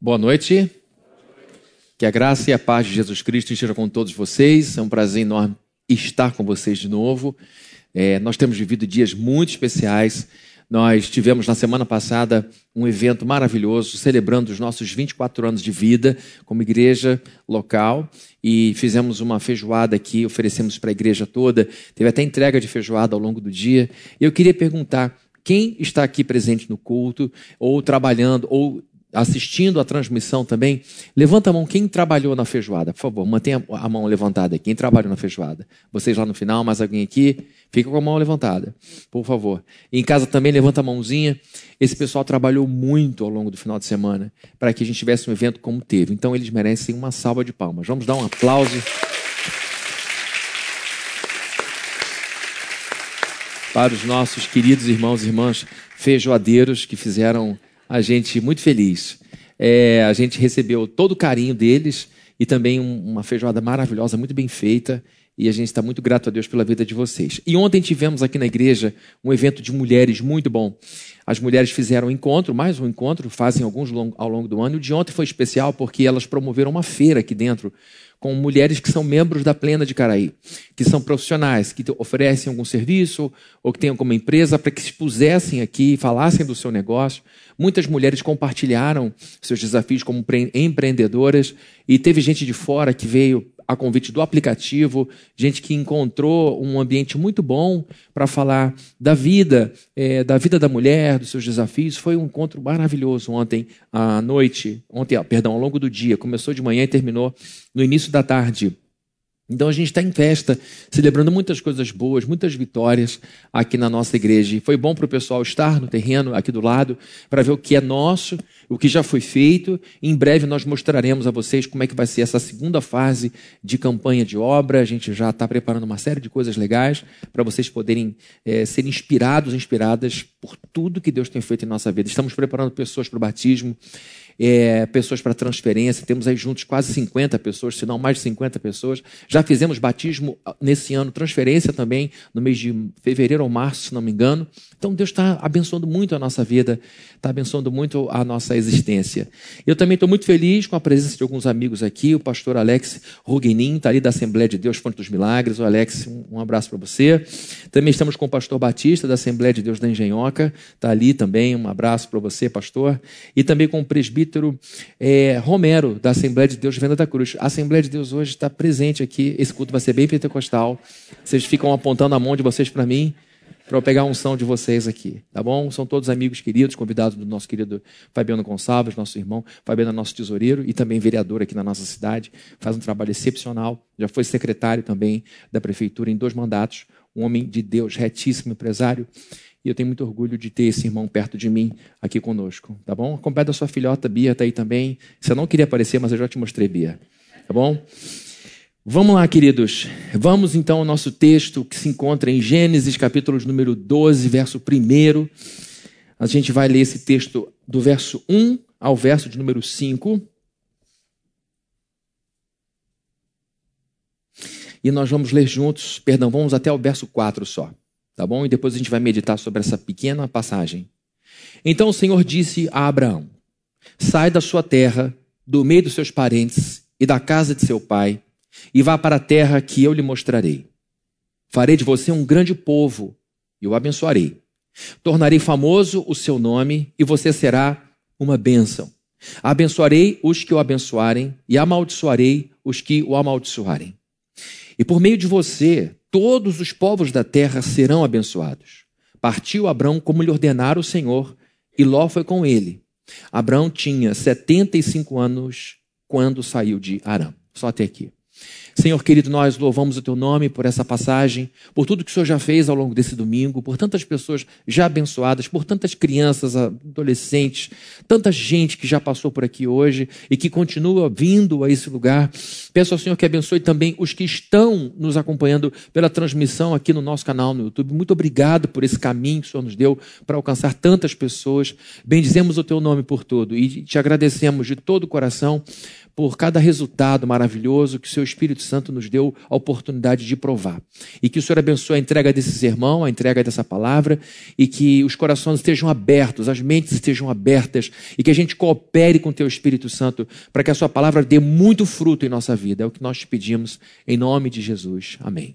Boa noite. Que a graça e a paz de Jesus Cristo estejam com todos vocês. É um prazer enorme estar com vocês de novo. É, nós temos vivido dias muito especiais. Nós tivemos na semana passada um evento maravilhoso, celebrando os nossos 24 anos de vida como igreja local e fizemos uma feijoada aqui, oferecemos para a igreja toda. Teve até entrega de feijoada ao longo do dia. Eu queria perguntar quem está aqui presente no culto, ou trabalhando, ou assistindo a transmissão também, levanta a mão quem trabalhou na feijoada, por favor, mantenha a mão levantada quem trabalhou na feijoada. Vocês lá no final, mais alguém aqui, fica com a mão levantada, por favor. E em casa também, levanta a mãozinha. Esse pessoal trabalhou muito ao longo do final de semana para que a gente tivesse um evento como teve. Então eles merecem uma salva de palmas. Vamos dar um aplauso. Para os nossos queridos irmãos e irmãs feijoadeiros que fizeram a gente muito feliz. É, a gente recebeu todo o carinho deles e também um, uma feijoada maravilhosa, muito bem feita. E a gente está muito grato a Deus pela vida de vocês. E ontem tivemos aqui na igreja um evento de mulheres muito bom. As mulheres fizeram um encontro, mais um encontro, fazem alguns ao longo do ano. E o de ontem foi especial porque elas promoveram uma feira aqui dentro com mulheres que são membros da Plena de Caraí, que são profissionais, que oferecem algum serviço ou que têm alguma empresa para que se pusessem aqui, falassem do seu negócio. Muitas mulheres compartilharam seus desafios como empreendedoras e teve gente de fora que veio a convite do aplicativo, gente que encontrou um ambiente muito bom para falar da vida, é, da vida da mulher, dos seus desafios. Foi um encontro maravilhoso ontem à noite, ontem, perdão, ao longo do dia. Começou de manhã e terminou no início da tarde. Então a gente está em festa, celebrando muitas coisas boas, muitas vitórias aqui na nossa igreja. E foi bom para o pessoal estar no terreno aqui do lado para ver o que é nosso, o que já foi feito. Em breve nós mostraremos a vocês como é que vai ser essa segunda fase de campanha de obra. A gente já está preparando uma série de coisas legais para vocês poderem é, ser inspirados, inspiradas por tudo que Deus tem feito em nossa vida. Estamos preparando pessoas para o batismo é, pessoas para transferência, temos aí juntos quase 50 pessoas, se não mais de 50 pessoas. Já fizemos batismo ah, nesse ano, transferência também, no mês de fevereiro ou março, se não me engano. Então Deus está abençoando muito a nossa vida, está abençoando muito a nossa existência. Eu também estou muito feliz com a presença de alguns amigos aqui, o pastor Alex Ruguenin, está ali da Assembleia de Deus, Fonte dos Milagres. O Alex, um abraço para você. Também estamos com o pastor Batista, da Assembleia de Deus da Engenhoca, está ali também, um abraço para você, pastor. E também com o presbítero é, Romero, da Assembleia de Deus de Venda da Cruz. A Assembleia de Deus hoje está presente aqui. Esse culto vai ser bem pentecostal. Vocês ficam apontando a mão de vocês para mim, para eu pegar a unção de vocês aqui, tá bom? São todos amigos queridos, convidados do nosso querido Fabiano Gonçalves, nosso irmão. Fabiano é nosso tesoureiro e também vereador aqui na nossa cidade. Faz um trabalho excepcional. Já foi secretário também da prefeitura em dois mandatos. Um homem de Deus, retíssimo empresário. E eu tenho muito orgulho de ter esse irmão perto de mim aqui conosco, tá bom? Acompanha a sua filhota Bia tá aí também. Você não queria aparecer, mas eu já te mostrei Bia, tá bom? Vamos lá, queridos. Vamos então ao nosso texto que se encontra em Gênesis, capítulo número 12, verso 1. A gente vai ler esse texto do verso 1 ao verso de número 5. E nós vamos ler juntos, perdão, vamos até o verso 4 só tá bom? E depois a gente vai meditar sobre essa pequena passagem. Então o Senhor disse a Abraão: Sai da sua terra, do meio dos seus parentes e da casa de seu pai, e vá para a terra que eu lhe mostrarei. Farei de você um grande povo e o abençoarei. Tornarei famoso o seu nome e você será uma bênção. Abençoarei os que o abençoarem e amaldiçoarei os que o amaldiçoarem. E por meio de você, todos os povos da terra serão abençoados. Partiu Abrão como lhe ordenara o Senhor, e Ló foi com ele. Abrão tinha 75 anos quando saiu de Arã. Só até aqui. Senhor querido, nós louvamos o teu nome por essa passagem, por tudo que o Senhor já fez ao longo desse domingo, por tantas pessoas já abençoadas, por tantas crianças, adolescentes, tanta gente que já passou por aqui hoje e que continua vindo a esse lugar. Peço ao Senhor que abençoe também os que estão nos acompanhando pela transmissão aqui no nosso canal no YouTube. Muito obrigado por esse caminho que o Senhor nos deu para alcançar tantas pessoas. Bendizemos o teu nome por todo e te agradecemos de todo o coração por cada resultado maravilhoso que o seu Espírito Santo nos deu a oportunidade de provar. E que o Senhor abençoe a entrega desse sermão, a entrega dessa palavra, e que os corações estejam abertos, as mentes estejam abertas, e que a gente coopere com o teu Espírito Santo para que a sua palavra dê muito fruto em nossa vida. É o que nós te pedimos, em nome de Jesus. Amém.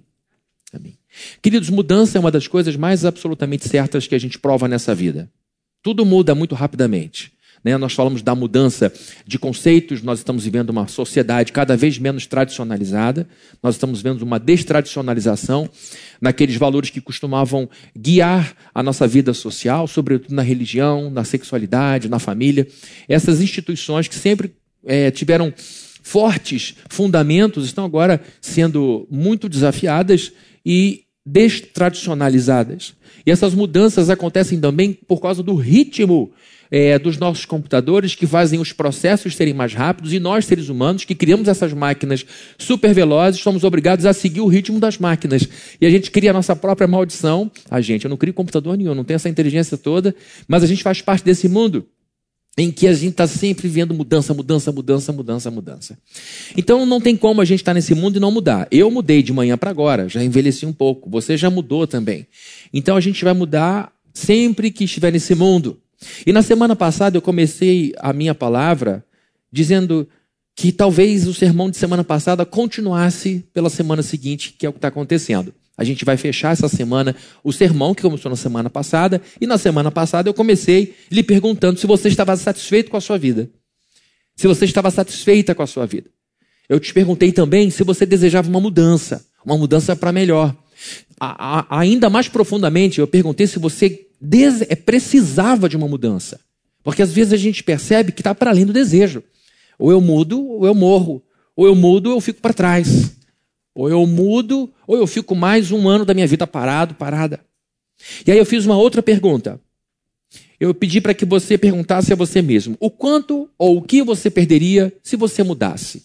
Amém. Queridos, mudança é uma das coisas mais absolutamente certas que a gente prova nessa vida. Tudo muda muito rapidamente. Né? Nós falamos da mudança de conceitos, nós estamos vivendo uma sociedade cada vez menos tradicionalizada, nós estamos vendo uma destradicionalização naqueles valores que costumavam guiar a nossa vida social, sobretudo na religião, na sexualidade, na família. Essas instituições que sempre é, tiveram fortes fundamentos estão agora sendo muito desafiadas e destradicionalizadas. E essas mudanças acontecem também por causa do ritmo é, dos nossos computadores que fazem os processos serem mais rápidos e nós, seres humanos, que criamos essas máquinas super velozes, somos obrigados a seguir o ritmo das máquinas. E a gente cria a nossa própria maldição. A gente, eu não crio computador nenhum, não tenho essa inteligência toda, mas a gente faz parte desse mundo em que a gente está sempre vendo mudança, mudança, mudança, mudança, mudança. Então não tem como a gente estar tá nesse mundo e não mudar. Eu mudei de manhã para agora, já envelheci um pouco. Você já mudou também. Então a gente vai mudar sempre que estiver nesse mundo. E na semana passada eu comecei a minha palavra dizendo que talvez o sermão de semana passada continuasse pela semana seguinte, que é o que está acontecendo. A gente vai fechar essa semana o sermão que começou na semana passada, e na semana passada eu comecei lhe perguntando se você estava satisfeito com a sua vida. Se você estava satisfeita com a sua vida. Eu te perguntei também se você desejava uma mudança, uma mudança para melhor. A, a, ainda mais profundamente, eu perguntei se você precisava de uma mudança. Porque às vezes a gente percebe que está para além do desejo. Ou eu mudo, ou eu morro. Ou eu mudo, ou eu fico para trás. Ou eu mudo, ou eu fico mais um ano da minha vida parado, parada. E aí eu fiz uma outra pergunta. Eu pedi para que você perguntasse a você mesmo: o quanto ou o que você perderia se você mudasse?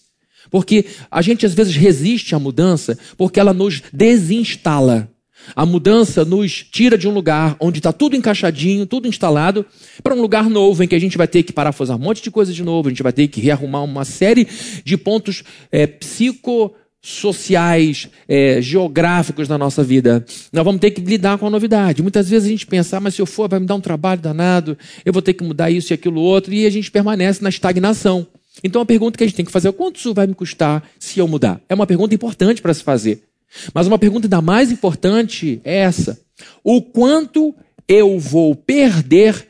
Porque a gente às vezes resiste à mudança porque ela nos desinstala. A mudança nos tira de um lugar onde está tudo encaixadinho, tudo instalado, para um lugar novo em que a gente vai ter que parafusar um monte de coisa de novo, a gente vai ter que rearrumar uma série de pontos é, psicossociais, é, geográficos na nossa vida. Nós vamos ter que lidar com a novidade. Muitas vezes a gente pensa, ah, mas se eu for, vai me dar um trabalho danado, eu vou ter que mudar isso e aquilo outro, e a gente permanece na estagnação. Então a pergunta que a gente tem que fazer é quanto isso vai me custar se eu mudar? É uma pergunta importante para se fazer. Mas uma pergunta ainda mais importante é essa: o quanto eu vou perder,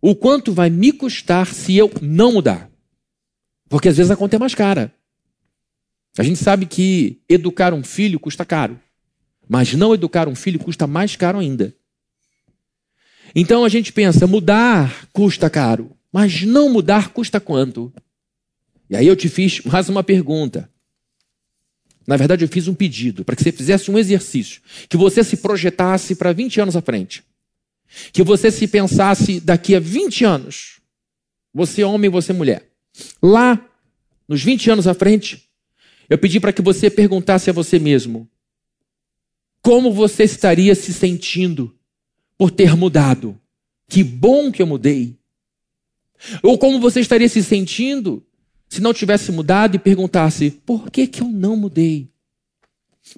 o quanto vai me custar se eu não mudar? Porque às vezes a conta é mais cara. A gente sabe que educar um filho custa caro, mas não educar um filho custa mais caro ainda. Então a gente pensa, mudar custa caro, mas não mudar custa quanto? E aí eu te fiz mais uma pergunta. Na verdade, eu fiz um pedido para que você fizesse um exercício, que você se projetasse para 20 anos à frente. Que você se pensasse daqui a 20 anos, você homem você mulher. Lá, nos 20 anos à frente, eu pedi para que você perguntasse a você mesmo: como você estaria se sentindo por ter mudado? Que bom que eu mudei. Ou como você estaria se sentindo se não tivesse mudado e perguntasse: por que, que eu não mudei?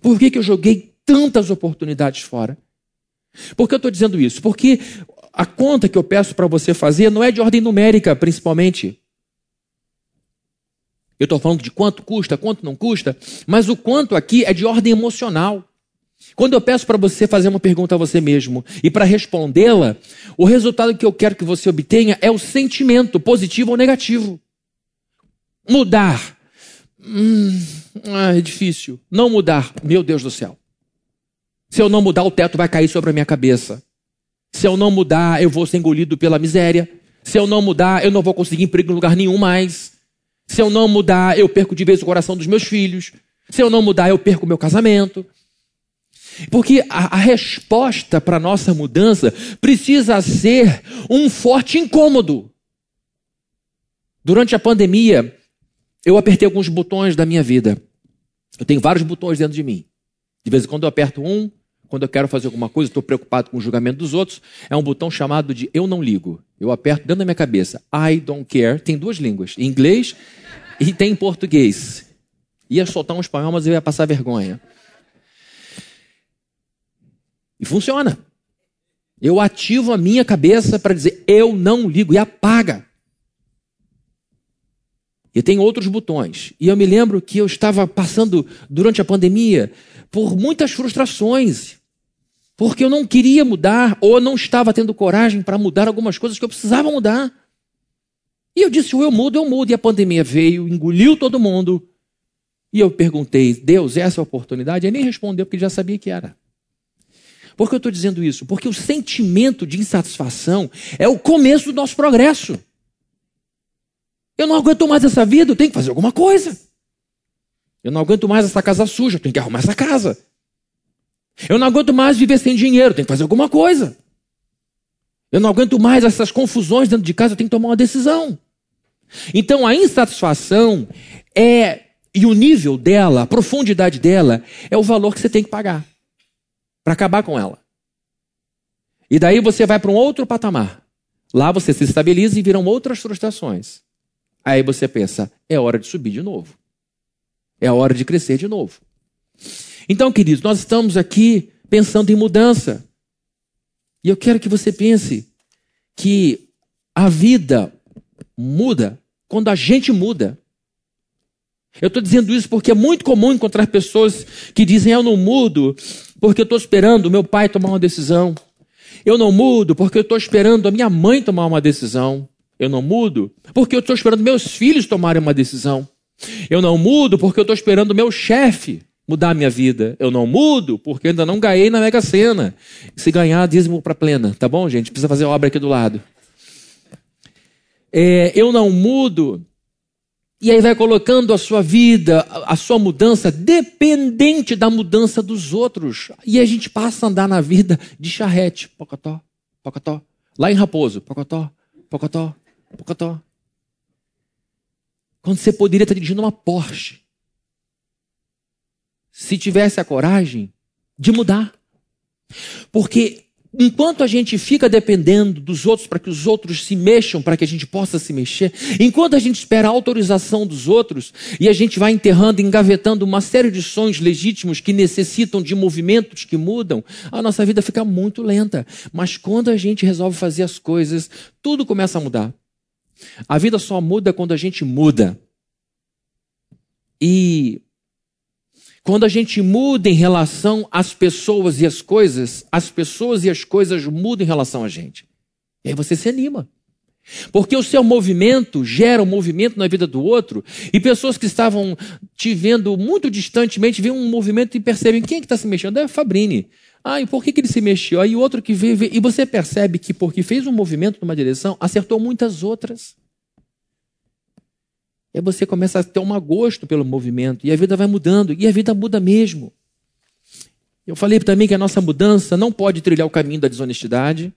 Por que, que eu joguei tantas oportunidades fora? Por que eu estou dizendo isso? Porque a conta que eu peço para você fazer não é de ordem numérica, principalmente. Eu estou falando de quanto custa, quanto não custa, mas o quanto aqui é de ordem emocional. Quando eu peço para você fazer uma pergunta a você mesmo e para respondê-la, o resultado que eu quero que você obtenha é o sentimento, positivo ou negativo. Mudar. Hum, ah, é difícil. Não mudar. Meu Deus do céu. Se eu não mudar, o teto vai cair sobre a minha cabeça. Se eu não mudar, eu vou ser engolido pela miséria. Se eu não mudar, eu não vou conseguir emprego em lugar nenhum mais. Se eu não mudar, eu perco de vez o coração dos meus filhos. Se eu não mudar, eu perco o meu casamento. Porque a, a resposta para a nossa mudança precisa ser um forte incômodo. Durante a pandemia, eu apertei alguns botões da minha vida. Eu tenho vários botões dentro de mim. De vez em quando eu aperto um, quando eu quero fazer alguma coisa, estou preocupado com o julgamento dos outros, é um botão chamado de eu não ligo. Eu aperto dentro da minha cabeça. I don't care. Tem duas línguas, em inglês E tem em português. Ia soltar um espanhol, mas eu ia passar vergonha. E funciona. Eu ativo a minha cabeça para dizer eu não ligo e apaga. E tem outros botões. E eu me lembro que eu estava passando durante a pandemia por muitas frustrações. Porque eu não queria mudar ou não estava tendo coragem para mudar algumas coisas que eu precisava mudar. E eu disse: ou eu mudo, eu mudo. E a pandemia veio, engoliu todo mundo. E eu perguntei: Deus, essa é a oportunidade? Ele nem respondeu porque já sabia que era. Por que eu estou dizendo isso? Porque o sentimento de insatisfação é o começo do nosso progresso. Eu não aguento mais essa vida, eu tenho que fazer alguma coisa. Eu não aguento mais essa casa suja, eu tenho que arrumar essa casa. Eu não aguento mais viver sem dinheiro, eu tenho que fazer alguma coisa. Eu não aguento mais essas confusões dentro de casa, eu tenho que tomar uma decisão. Então a insatisfação é, e o nível dela, a profundidade dela, é o valor que você tem que pagar para acabar com ela. E daí você vai para um outro patamar. Lá você se estabiliza e viram outras frustrações. Aí você pensa, é hora de subir de novo. É hora de crescer de novo. Então, queridos, nós estamos aqui pensando em mudança. E eu quero que você pense que a vida muda quando a gente muda. Eu estou dizendo isso porque é muito comum encontrar pessoas que dizem: Eu não mudo porque eu estou esperando o meu pai tomar uma decisão. Eu não mudo porque eu estou esperando a minha mãe tomar uma decisão. Eu não mudo porque eu estou esperando meus filhos tomarem uma decisão. Eu não mudo porque eu estou esperando meu chefe mudar a minha vida. Eu não mudo porque ainda não ganhei na Mega Sena. Se ganhar, dízimo para plena. Tá bom, gente? Precisa fazer obra aqui do lado. É, eu não mudo e aí vai colocando a sua vida, a sua mudança, dependente da mudança dos outros. E a gente passa a andar na vida de charrete. Pocotó, pocotó. Lá em Raposo. Pocotó, pocotó, pocotó. Quando você poderia estar dirigindo uma Porsche. Se tivesse a coragem de mudar. Porque enquanto a gente fica dependendo dos outros para que os outros se mexam, para que a gente possa se mexer, enquanto a gente espera a autorização dos outros e a gente vai enterrando, engavetando uma série de sonhos legítimos que necessitam de movimentos que mudam, a nossa vida fica muito lenta. Mas quando a gente resolve fazer as coisas, tudo começa a mudar. A vida só muda quando a gente muda. E quando a gente muda em relação às pessoas e às coisas, as pessoas e as coisas mudam em relação a gente. E aí você se anima. Porque o seu movimento gera um movimento na vida do outro, e pessoas que estavam te vendo muito distantemente veem um movimento e percebem quem é que está se mexendo? É Fabrini. Ah, e por que, que ele se mexeu? Aí outro que veio, veio, e você percebe que porque fez um movimento numa direção, acertou muitas outras. E aí você começa a ter um gosto pelo movimento, e a vida vai mudando, e a vida muda mesmo. Eu falei também que a nossa mudança não pode trilhar o caminho da desonestidade,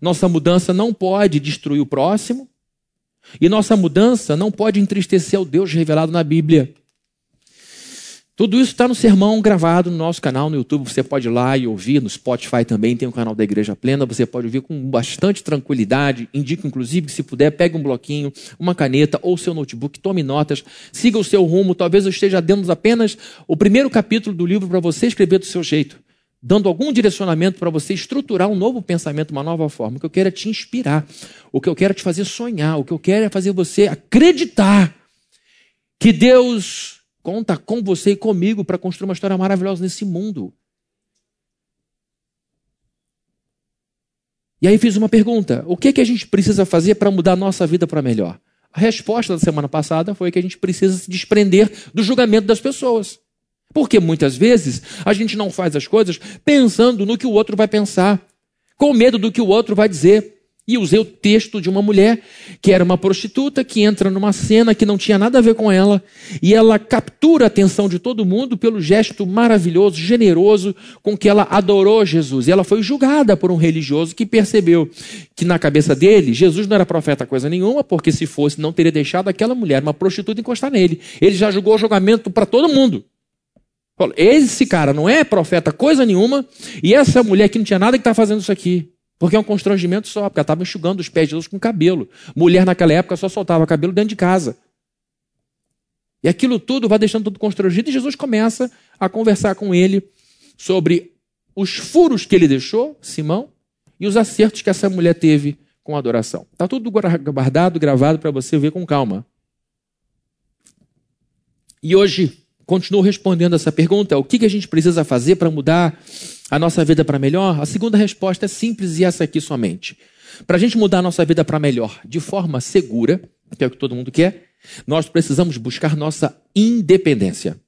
nossa mudança não pode destruir o próximo, e nossa mudança não pode entristecer o Deus revelado na Bíblia. Tudo isso está no sermão gravado no nosso canal no YouTube. Você pode ir lá e ouvir. No Spotify também tem o canal da Igreja Plena. Você pode ouvir com bastante tranquilidade. Indico, inclusive, que se puder, pegue um bloquinho, uma caneta ou seu notebook, tome notas, siga o seu rumo. Talvez eu esteja dando apenas o primeiro capítulo do livro para você escrever do seu jeito, dando algum direcionamento para você estruturar um novo pensamento, uma nova forma. O que eu quero é te inspirar. O que eu quero é te fazer sonhar. O que eu quero é fazer você acreditar que Deus conta com você e comigo para construir uma história maravilhosa nesse mundo. E aí fiz uma pergunta: o que, é que a gente precisa fazer para mudar a nossa vida para melhor? A resposta da semana passada foi que a gente precisa se desprender do julgamento das pessoas. Porque muitas vezes a gente não faz as coisas pensando no que o outro vai pensar, com medo do que o outro vai dizer. E usei o texto de uma mulher que era uma prostituta que entra numa cena que não tinha nada a ver com ela e ela captura a atenção de todo mundo pelo gesto maravilhoso, generoso com que ela adorou Jesus. E ela foi julgada por um religioso que percebeu que na cabeça dele Jesus não era profeta coisa nenhuma, porque se fosse não teria deixado aquela mulher, uma prostituta, encostar nele. Ele já julgou o julgamento para todo mundo. Esse cara não é profeta coisa nenhuma e essa mulher que não tinha nada que está fazendo isso aqui. Porque é um constrangimento só, porque ela estava enxugando os pés de Jesus com cabelo. Mulher naquela época só soltava cabelo dentro de casa. E aquilo tudo vai deixando tudo constrangido e Jesus começa a conversar com ele sobre os furos que ele deixou, Simão, e os acertos que essa mulher teve com a adoração. Está tudo guardado, gravado para você ver com calma. E hoje, continuo respondendo essa pergunta: o que a gente precisa fazer para mudar a nossa vida para melhor? A segunda resposta é simples e essa aqui somente. Para a gente mudar a nossa vida para melhor de forma segura, que é o que todo mundo quer, nós precisamos buscar nossa independência.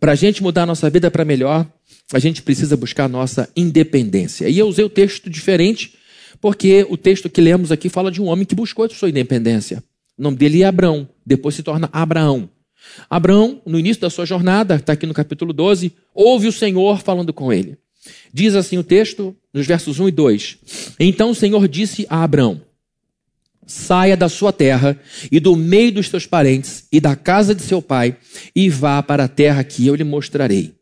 Para a gente mudar a nossa vida para melhor, a gente precisa buscar nossa independência. E eu usei o texto diferente, porque o texto que lemos aqui fala de um homem que buscou sua independência. O nome dele é Abrão, depois se torna Abraão. Abraão, no início da sua jornada, está aqui no capítulo 12, ouve o Senhor falando com ele. Diz assim o texto, nos versos 1 e 2: Então o Senhor disse a Abraão: Saia da sua terra e do meio dos seus parentes e da casa de seu pai e vá para a terra que eu lhe mostrarei.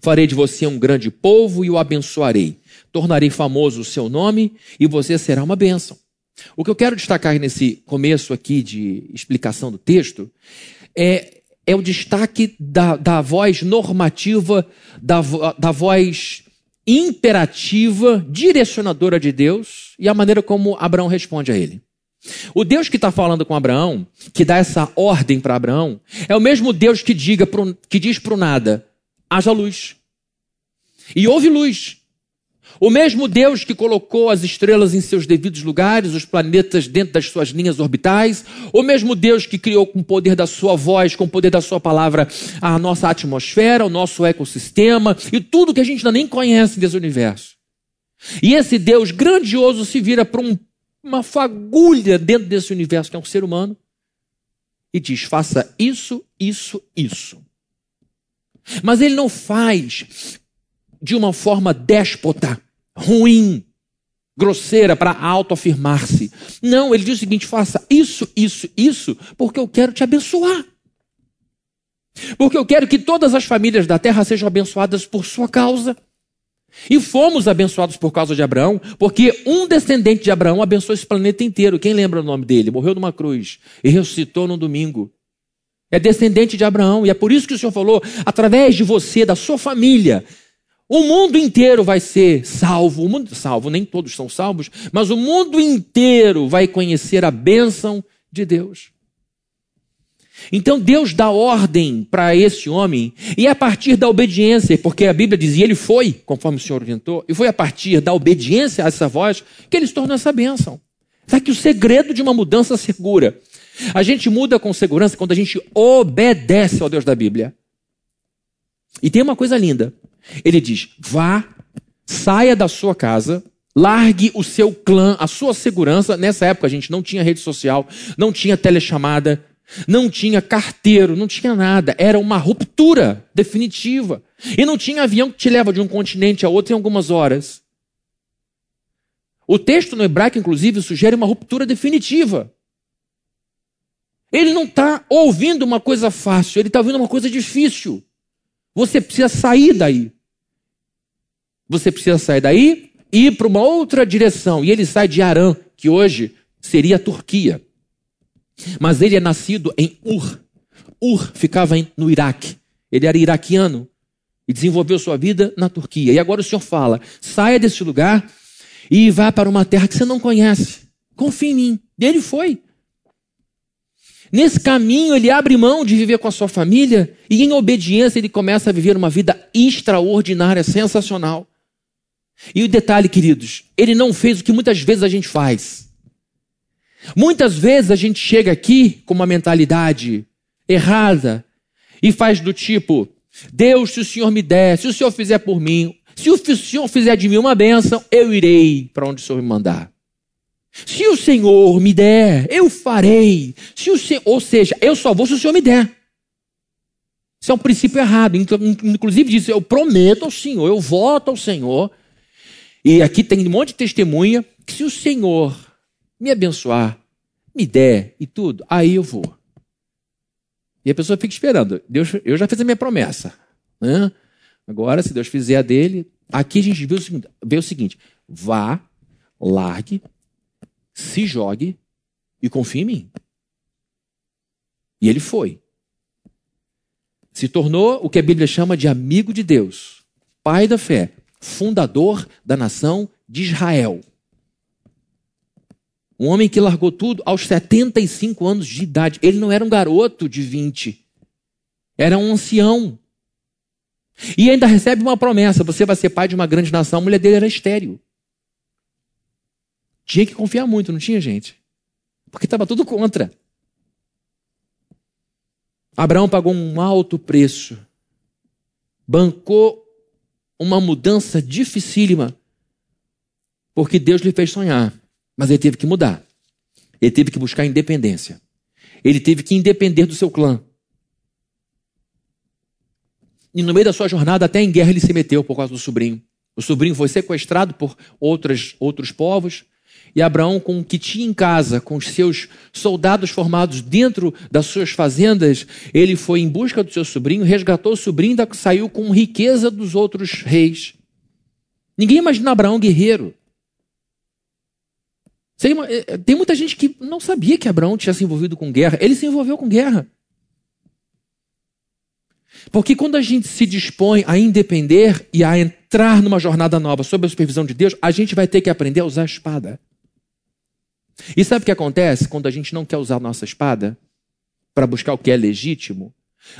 Farei de você um grande povo e o abençoarei. Tornarei famoso o seu nome e você será uma bênção. O que eu quero destacar nesse começo aqui de explicação do texto é, é o destaque da, da voz normativa, da, da voz imperativa, direcionadora de Deus e a maneira como Abraão responde a ele. O Deus que está falando com Abraão, que dá essa ordem para Abraão, é o mesmo Deus que, diga pro, que diz para o nada: haja luz. E houve luz. O mesmo Deus que colocou as estrelas em seus devidos lugares, os planetas dentro das suas linhas orbitais, o mesmo Deus que criou com o poder da sua voz, com o poder da sua palavra, a nossa atmosfera, o nosso ecossistema e tudo que a gente ainda nem conhece desse universo. E esse Deus grandioso se vira para um uma fagulha dentro desse universo que é um ser humano e diz: faça isso, isso, isso. Mas ele não faz de uma forma déspota, ruim, grosseira para autoafirmar-se. Não, ele diz o seguinte: faça isso, isso, isso, porque eu quero te abençoar. Porque eu quero que todas as famílias da terra sejam abençoadas por sua causa. E fomos abençoados por causa de Abraão, porque um descendente de Abraão abençoou esse planeta inteiro. Quem lembra o nome dele? Morreu numa cruz e ressuscitou no domingo. É descendente de Abraão, e é por isso que o Senhor falou: através de você, da sua família, o mundo inteiro vai ser salvo. O mundo salvo, nem todos são salvos, mas o mundo inteiro vai conhecer a bênção de Deus. Então Deus dá ordem para esse homem, e é a partir da obediência, porque a Bíblia dizia ele foi, conforme o Senhor orientou, e foi a partir da obediência a essa voz que ele se tornou essa bênção. Está aqui o segredo de uma mudança segura. A gente muda com segurança quando a gente obedece ao Deus da Bíblia. E tem uma coisa linda. Ele diz: vá, saia da sua casa, largue o seu clã, a sua segurança. Nessa época a gente não tinha rede social, não tinha telechamada, não tinha carteiro, não tinha nada. Era uma ruptura definitiva. E não tinha avião que te leva de um continente a outro em algumas horas. O texto no hebraico, inclusive, sugere uma ruptura definitiva. Ele não está ouvindo uma coisa fácil, ele está ouvindo uma coisa difícil. Você precisa sair daí. Você precisa sair daí e ir para uma outra direção. E ele sai de Arã, que hoje seria a Turquia. Mas ele é nascido em Ur. Ur ficava no Iraque. Ele era iraquiano e desenvolveu sua vida na Turquia. E agora o Senhor fala: saia desse lugar e vá para uma terra que você não conhece. Confie em mim. E ele foi. Nesse caminho, ele abre mão de viver com a sua família e, em obediência, ele começa a viver uma vida extraordinária, sensacional. E o detalhe, queridos, ele não fez o que muitas vezes a gente faz. Muitas vezes a gente chega aqui com uma mentalidade errada e faz do tipo: Deus, se o Senhor me der, se o Senhor fizer por mim, se o Senhor fizer de mim uma bênção, eu irei para onde o Senhor me mandar. Se o Senhor me der, eu farei. Se o Senhor, ou seja, eu só vou se o Senhor me der. Isso é um princípio errado. Inclusive diz, eu prometo ao Senhor, eu voto ao Senhor. E aqui tem um monte de testemunha que se o Senhor me abençoar, me der e tudo, aí eu vou. E a pessoa fica esperando. Deus, eu já fiz a minha promessa. Né? Agora, se Deus fizer a dele, aqui a gente vê o seguinte: vê o seguinte vá, largue, se jogue e confie em mim. E ele foi. se tornou o que a Bíblia chama de amigo de Deus, pai da fé, fundador da nação de Israel. Um homem que largou tudo aos 75 anos de idade. Ele não era um garoto de 20. Era um ancião. E ainda recebe uma promessa: você vai ser pai de uma grande nação. A mulher dele era estéreo. Tinha que confiar muito, não tinha, gente? Porque estava tudo contra. Abraão pagou um alto preço, bancou uma mudança dificílima, porque Deus lhe fez sonhar, mas ele teve que mudar. Ele teve que buscar independência. Ele teve que independer do seu clã. E no meio da sua jornada, até em guerra, ele se meteu por causa do sobrinho. O sobrinho foi sequestrado por outras, outros povos. E Abraão, com o que tinha em casa, com os seus soldados formados dentro das suas fazendas, ele foi em busca do seu sobrinho, resgatou o sobrinho e saiu com riqueza dos outros reis. Ninguém imagina Abraão guerreiro. Eh, eh, tem muita gente que não sabia que Abraão tinha se envolvido com guerra. Ele se envolveu com guerra. Porque quando a gente se dispõe a independer e a entrar numa jornada nova sob a supervisão de Deus, a gente vai ter que aprender a usar a espada. E sabe o que acontece quando a gente não quer usar nossa espada para buscar o que é legítimo?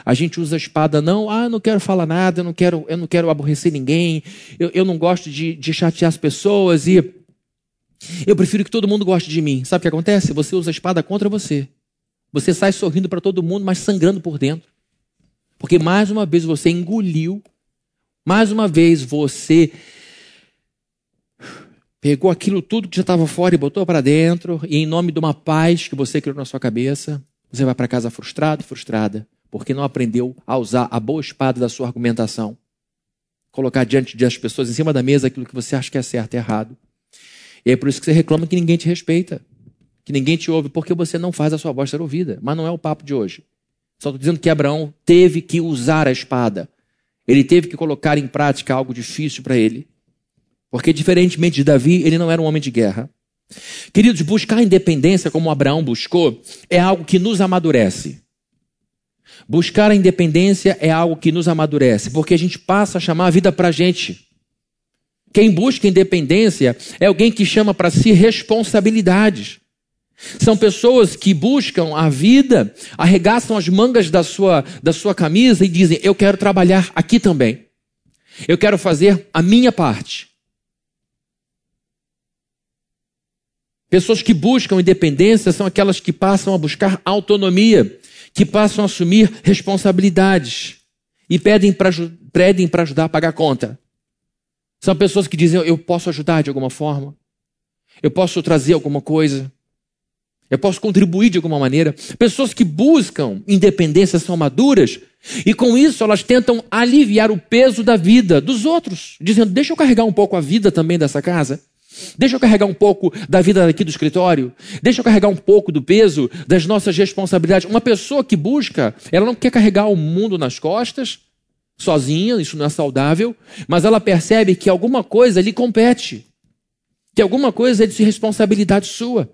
A gente usa a espada não, ah, eu não quero falar nada, eu não quero, eu não quero aborrecer ninguém, eu, eu não gosto de, de chatear as pessoas e eu prefiro que todo mundo goste de mim. Sabe o que acontece? Você usa a espada contra você. Você sai sorrindo para todo mundo, mas sangrando por dentro. Porque mais uma vez você engoliu, mais uma vez você pegou aquilo tudo que já estava fora e botou para dentro, e em nome de uma paz que você criou na sua cabeça, você vai para casa frustrado e frustrada, porque não aprendeu a usar a boa espada da sua argumentação. Colocar diante das pessoas em cima da mesa aquilo que você acha que é certo e errado. E é por isso que você reclama que ninguém te respeita, que ninguém te ouve, porque você não faz a sua voz ser ouvida. Mas não é o papo de hoje. Só estou dizendo que Abraão teve que usar a espada. Ele teve que colocar em prática algo difícil para ele. Porque, diferentemente de Davi, ele não era um homem de guerra. Queridos, buscar independência como Abraão buscou é algo que nos amadurece. Buscar a independência é algo que nos amadurece, porque a gente passa a chamar a vida para a gente. Quem busca independência é alguém que chama para si responsabilidades. São pessoas que buscam a vida, arregaçam as mangas da sua, da sua camisa e dizem: Eu quero trabalhar aqui também. Eu quero fazer a minha parte. Pessoas que buscam independência são aquelas que passam a buscar autonomia, que passam a assumir responsabilidades e pedem para pedem ajudar a pagar a conta. São pessoas que dizem: Eu posso ajudar de alguma forma, eu posso trazer alguma coisa. Eu posso contribuir de alguma maneira. Pessoas que buscam independência são maduras e com isso elas tentam aliviar o peso da vida dos outros, dizendo: deixa eu carregar um pouco a vida também dessa casa. Deixa eu carregar um pouco da vida aqui do escritório. Deixa eu carregar um pouco do peso das nossas responsabilidades. Uma pessoa que busca, ela não quer carregar o mundo nas costas, sozinha, isso não é saudável, mas ela percebe que alguma coisa lhe compete, que alguma coisa é de responsabilidade sua.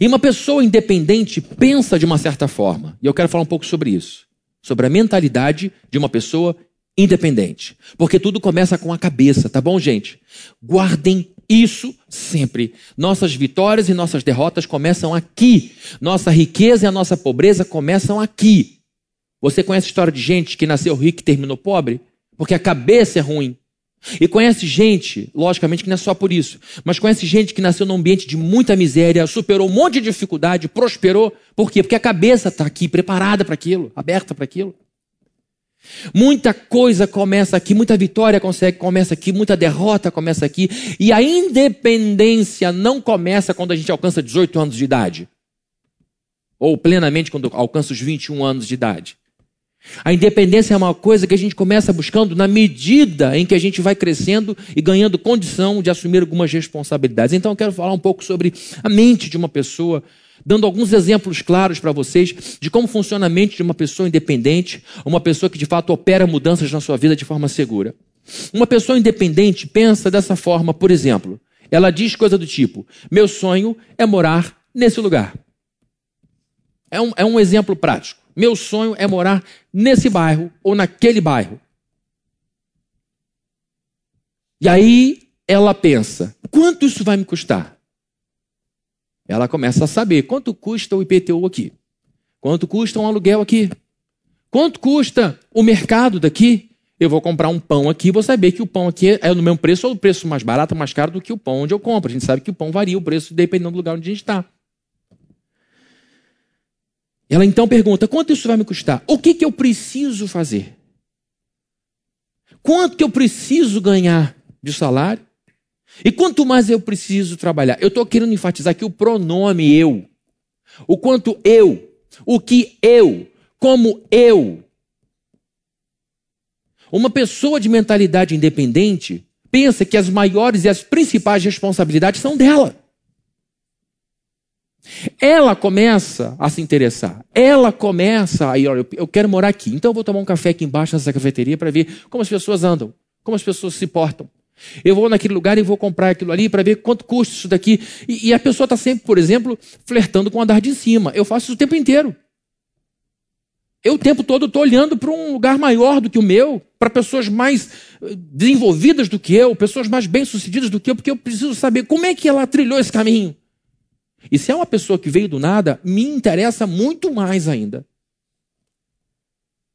E uma pessoa independente pensa de uma certa forma. E eu quero falar um pouco sobre isso. Sobre a mentalidade de uma pessoa independente. Porque tudo começa com a cabeça, tá bom, gente? Guardem isso sempre. Nossas vitórias e nossas derrotas começam aqui. Nossa riqueza e a nossa pobreza começam aqui. Você conhece a história de gente que nasceu rico e terminou pobre? Porque a cabeça é ruim. E conhece gente, logicamente que não é só por isso, mas conhece gente que nasceu num ambiente de muita miséria, superou um monte de dificuldade, prosperou. Por quê? Porque a cabeça está aqui, preparada para aquilo, aberta para aquilo. Muita coisa começa aqui, muita vitória consegue, começa aqui, muita derrota começa aqui. E a independência não começa quando a gente alcança 18 anos de idade. Ou plenamente quando alcança os 21 anos de idade. A independência é uma coisa que a gente começa buscando na medida em que a gente vai crescendo e ganhando condição de assumir algumas responsabilidades. Então eu quero falar um pouco sobre a mente de uma pessoa, dando alguns exemplos claros para vocês de como funciona a mente de uma pessoa independente, uma pessoa que de fato opera mudanças na sua vida de forma segura. Uma pessoa independente pensa dessa forma, por exemplo, ela diz coisa do tipo: meu sonho é morar nesse lugar. É um, é um exemplo prático. Meu sonho é morar nesse bairro ou naquele bairro. E aí ela pensa: quanto isso vai me custar? Ela começa a saber quanto custa o IPTU aqui, quanto custa um aluguel aqui, quanto custa o mercado daqui. Eu vou comprar um pão aqui, vou saber que o pão aqui é no mesmo preço ou o preço mais barato mais caro do que o pão onde eu compro. A gente sabe que o pão varia o preço dependendo do lugar onde a gente está. Ela então pergunta: quanto isso vai me custar? O que, que eu preciso fazer? Quanto que eu preciso ganhar de salário? E quanto mais eu preciso trabalhar? Eu estou querendo enfatizar aqui o pronome eu. O quanto eu, o que eu, como eu. Uma pessoa de mentalidade independente pensa que as maiores e as principais responsabilidades são dela. Ela começa a se interessar. Ela começa a ir, olha, eu quero morar aqui, então eu vou tomar um café aqui embaixo nessa cafeteria para ver como as pessoas andam, como as pessoas se portam. Eu vou naquele lugar e vou comprar aquilo ali para ver quanto custa isso daqui. E, e a pessoa está sempre, por exemplo, flertando com o andar de cima. Eu faço isso o tempo inteiro. Eu o tempo todo estou olhando para um lugar maior do que o meu, para pessoas mais eh, desenvolvidas do que eu, pessoas mais bem-sucedidas do que eu, porque eu preciso saber como é que ela trilhou esse caminho. E se é uma pessoa que veio do nada, me interessa muito mais ainda.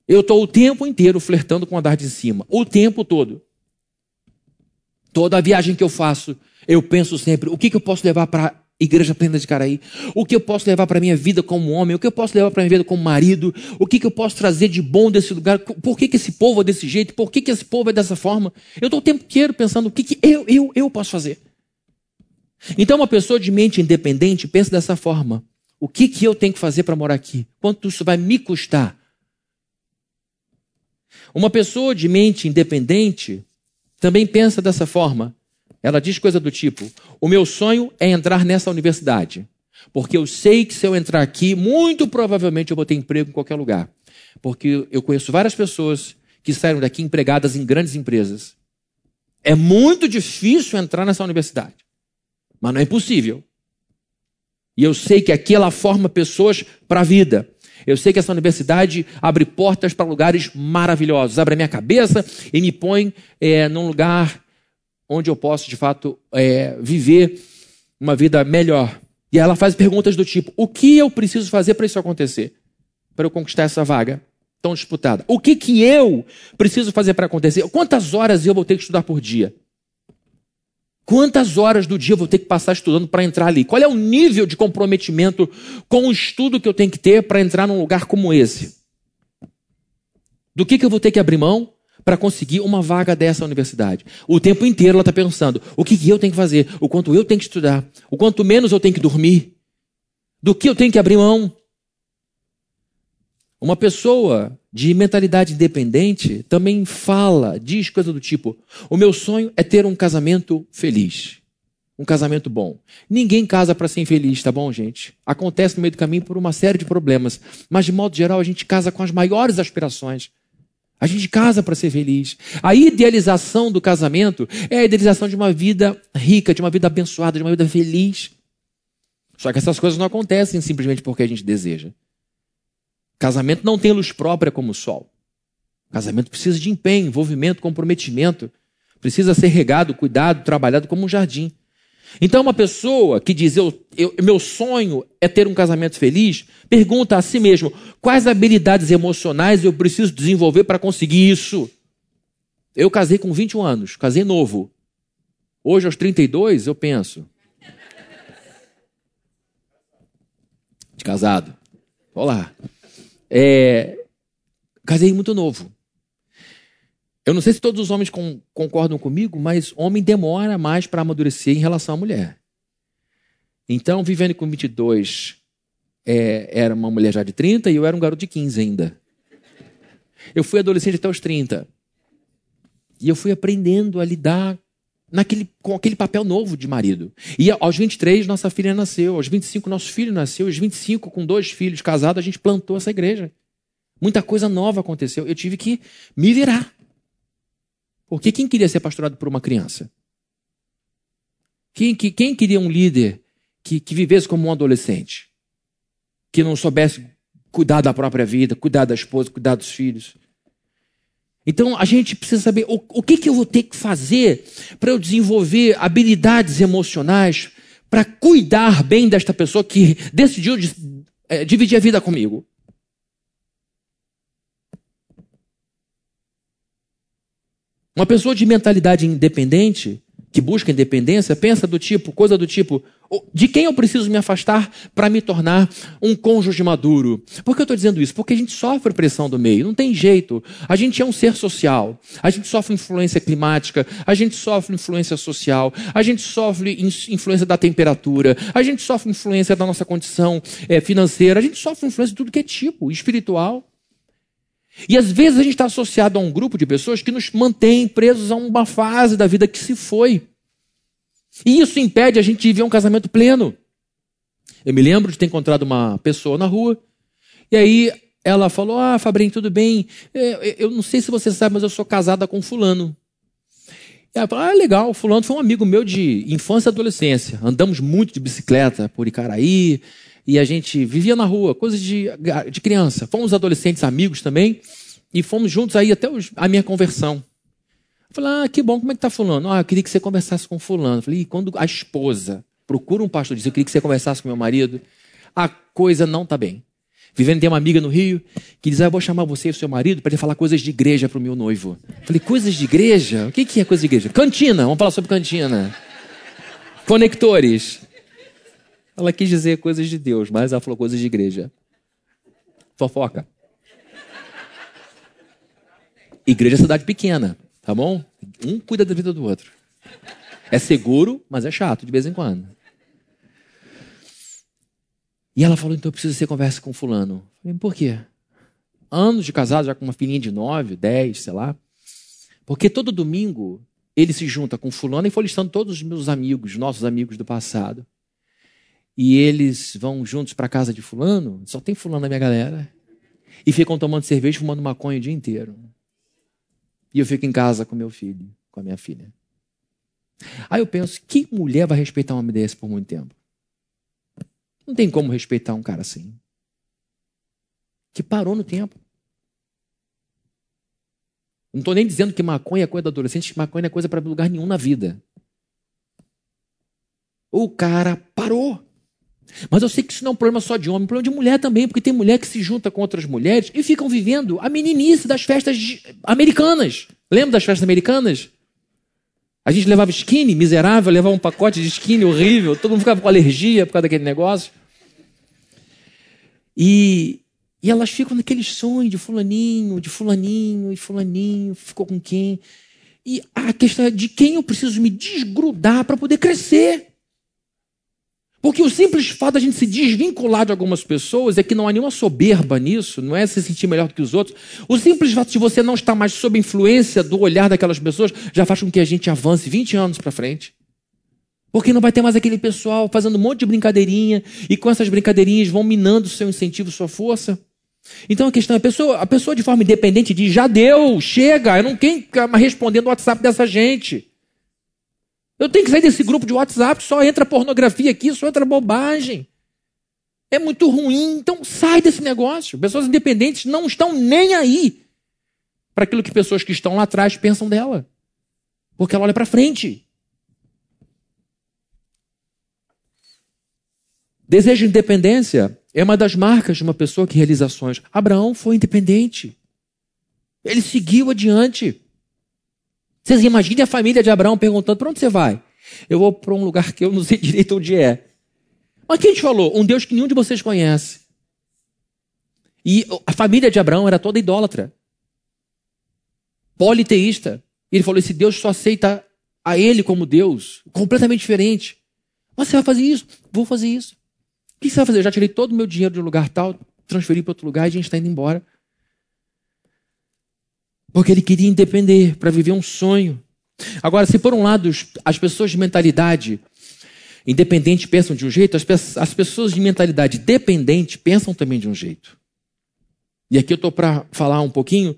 Eu estou o tempo inteiro flertando com o andar de cima, o tempo todo. Toda viagem que eu faço, eu penso sempre: o que, que eu posso levar para a igreja plena de Caraí? O que eu posso levar para a minha vida como homem? O que eu posso levar para a minha vida como marido? O que, que eu posso trazer de bom desse lugar? Por que, que esse povo é desse jeito? Por que, que esse povo é dessa forma? Eu estou o tempo inteiro pensando: o que, que eu, eu, eu posso fazer? Então, uma pessoa de mente independente pensa dessa forma: o que, que eu tenho que fazer para morar aqui? Quanto isso vai me custar? Uma pessoa de mente independente também pensa dessa forma. Ela diz coisa do tipo: o meu sonho é entrar nessa universidade, porque eu sei que se eu entrar aqui, muito provavelmente eu vou ter emprego em qualquer lugar. Porque eu conheço várias pessoas que saíram daqui empregadas em grandes empresas. É muito difícil entrar nessa universidade, mas não é impossível. E eu sei que aqui ela forma pessoas para a vida. Eu sei que essa universidade abre portas para lugares maravilhosos, abre a minha cabeça e me põe é, num lugar onde eu posso, de fato, é, viver uma vida melhor. E ela faz perguntas do tipo: o que eu preciso fazer para isso acontecer? Para eu conquistar essa vaga tão disputada? O que, que eu preciso fazer para acontecer? Quantas horas eu vou ter que estudar por dia? Quantas horas do dia eu vou ter que passar estudando para entrar ali? Qual é o nível de comprometimento com o estudo que eu tenho que ter para entrar num lugar como esse? Do que, que eu vou ter que abrir mão para conseguir uma vaga dessa universidade? O tempo inteiro ela está pensando: o que, que eu tenho que fazer? O quanto eu tenho que estudar? O quanto menos eu tenho que dormir? Do que eu tenho que abrir mão? Uma pessoa de mentalidade independente também fala, diz coisa do tipo: o meu sonho é ter um casamento feliz. Um casamento bom. Ninguém casa para ser infeliz, tá bom, gente? Acontece no meio do caminho por uma série de problemas. Mas, de modo geral, a gente casa com as maiores aspirações. A gente casa para ser feliz. A idealização do casamento é a idealização de uma vida rica, de uma vida abençoada, de uma vida feliz. Só que essas coisas não acontecem simplesmente porque a gente deseja. Casamento não tem luz própria como o sol. Casamento precisa de empenho, envolvimento, comprometimento. Precisa ser regado, cuidado, trabalhado como um jardim. Então, uma pessoa que diz, eu, eu, meu sonho é ter um casamento feliz, pergunta a si mesmo: quais habilidades emocionais eu preciso desenvolver para conseguir isso? Eu casei com 21 anos, casei novo. Hoje, aos 32, eu penso. De casado. Olá. É, casei muito novo. Eu não sei se todos os homens com, concordam comigo, mas homem demora mais para amadurecer em relação à mulher. Então, vivendo com 22, é, era uma mulher já de 30 e eu era um garoto de 15 ainda. Eu fui adolescente até os 30. E eu fui aprendendo a lidar naquele, com aquele papel novo de marido. E aos 23, nossa filha nasceu. Aos 25, nosso filho nasceu. Aos 25, com dois filhos casados, a gente plantou essa igreja. Muita coisa nova aconteceu. Eu tive que me virar. Porque quem queria ser pastorado por uma criança? Quem, que, quem queria um líder que, que vivesse como um adolescente? Que não soubesse cuidar da própria vida, cuidar da esposa, cuidar dos filhos. Então a gente precisa saber o, o que, que eu vou ter que fazer para eu desenvolver habilidades emocionais para cuidar bem desta pessoa que decidiu de, é, dividir a vida comigo. Uma pessoa de mentalidade independente, que busca independência, pensa do tipo, coisa do tipo, de quem eu preciso me afastar para me tornar um cônjuge maduro? Por que eu estou dizendo isso? Porque a gente sofre pressão do meio, não tem jeito. A gente é um ser social, a gente sofre influência climática, a gente sofre influência social, a gente sofre influência da temperatura, a gente sofre influência da nossa condição é, financeira, a gente sofre influência de tudo que é tipo, espiritual. E às vezes a gente está associado a um grupo de pessoas que nos mantém presos a uma fase da vida que se foi. E isso impede a gente de viver um casamento pleno. Eu me lembro de ter encontrado uma pessoa na rua, e aí ela falou: Ah, Fabrinho, tudo bem? É, eu não sei se você sabe, mas eu sou casada com Fulano. E ela falou: Ah, legal, Fulano foi um amigo meu de infância e adolescência. Andamos muito de bicicleta por Icaraí, e a gente vivia na rua, coisas de, de criança. Fomos adolescentes amigos também, e fomos juntos aí até os, a minha conversão. Falei, ah, que bom, como é que tá fulano? Ah, eu queria que você conversasse com fulano. Falei, e quando a esposa procura um pastor diz, eu queria que você conversasse com meu marido, a coisa não tá bem. Vivendo tem uma amiga no Rio que diz, ah, eu vou chamar você e o seu marido para ele falar coisas de igreja para o meu noivo. Falei, coisas de igreja? O que, que é coisa de igreja? Cantina, vamos falar sobre cantina. Conectores. Ela quis dizer coisas de Deus, mas ela falou coisas de igreja. Fofoca. Igreja é cidade pequena. Tá bom? Um cuida da vida do outro. É seguro, mas é chato de vez em quando. E ela falou: então eu preciso que você converse com fulano. Eu falei, por quê? Anos de casado, já com uma filhinha de nove, dez, sei lá. Porque todo domingo ele se junta com fulano e foi listando todos os meus amigos, nossos amigos do passado. E eles vão juntos para casa de fulano, só tem fulano na minha galera. E ficam tomando cerveja, fumando maconha o dia inteiro. E eu fico em casa com meu filho, com a minha filha. Aí eu penso, que mulher vai respeitar um homem desse por muito tempo? Não tem como respeitar um cara assim. Que parou no tempo. Não estou nem dizendo que maconha é coisa do adolescente, que maconha é coisa para lugar nenhum na vida. O cara parou. Mas eu sei que isso não é um problema só de homem, é um problema de mulher também, porque tem mulher que se junta com outras mulheres e ficam vivendo a meninice das festas americanas. Lembra das festas americanas? A gente levava skinny, miserável, levava um pacote de skinny horrível, todo mundo ficava com alergia por causa daquele negócio. E, e elas ficam naquele sonho de fulaninho, de fulaninho, de fulaninho, ficou com quem. E a questão é de quem eu preciso me desgrudar para poder crescer. Porque o simples fato de a gente se desvincular de algumas pessoas é que não há nenhuma soberba nisso, não é se sentir melhor do que os outros. O simples fato de você não estar mais sob influência do olhar daquelas pessoas já faz com que a gente avance 20 anos para frente. Porque não vai ter mais aquele pessoal fazendo um monte de brincadeirinha e com essas brincadeirinhas vão minando seu incentivo, sua força. Então a questão é, a pessoa, a pessoa de forma independente diz, já deu, chega, eu não quero mais respondendo o WhatsApp dessa gente. Eu tenho que sair desse grupo de WhatsApp, só entra pornografia aqui, só entra bobagem. É muito ruim, então sai desse negócio. Pessoas independentes não estão nem aí para aquilo que pessoas que estão lá atrás pensam dela. Porque ela olha para frente. Desejo de independência é uma das marcas de uma pessoa que realiza ações. Abraão foi independente. Ele seguiu adiante. Vocês imaginem a família de Abraão perguntando: para onde você vai? Eu vou para um lugar que eu não sei direito onde é. Mas quem te falou? Um Deus que nenhum de vocês conhece. E a família de Abraão era toda idólatra, politeísta. Ele falou: esse Deus só aceita a ele como Deus, completamente diferente. Mas você vai fazer isso? Vou fazer isso. O que você vai fazer? Eu já tirei todo o meu dinheiro de um lugar tal, transferi para outro lugar e a gente está indo embora. Porque ele queria independer para viver um sonho. Agora, se por um lado as pessoas de mentalidade independente pensam de um jeito, as, pessoas de mentalidade dependente pensam também de um jeito. E aqui eu estou para falar um pouquinho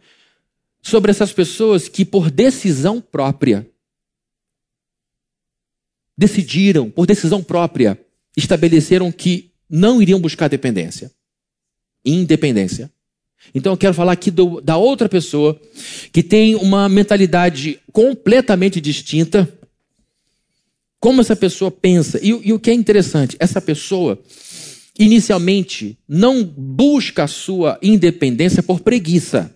sobre essas pessoas que, por decisão própria, decidiram, por decisão própria, estabeleceram que não iriam buscar dependência. Independência. Então eu quero falar aqui do, da outra pessoa que tem uma mentalidade completamente distinta. Como essa pessoa pensa. E, e o que é interessante, essa pessoa inicialmente não busca a sua independência por preguiça.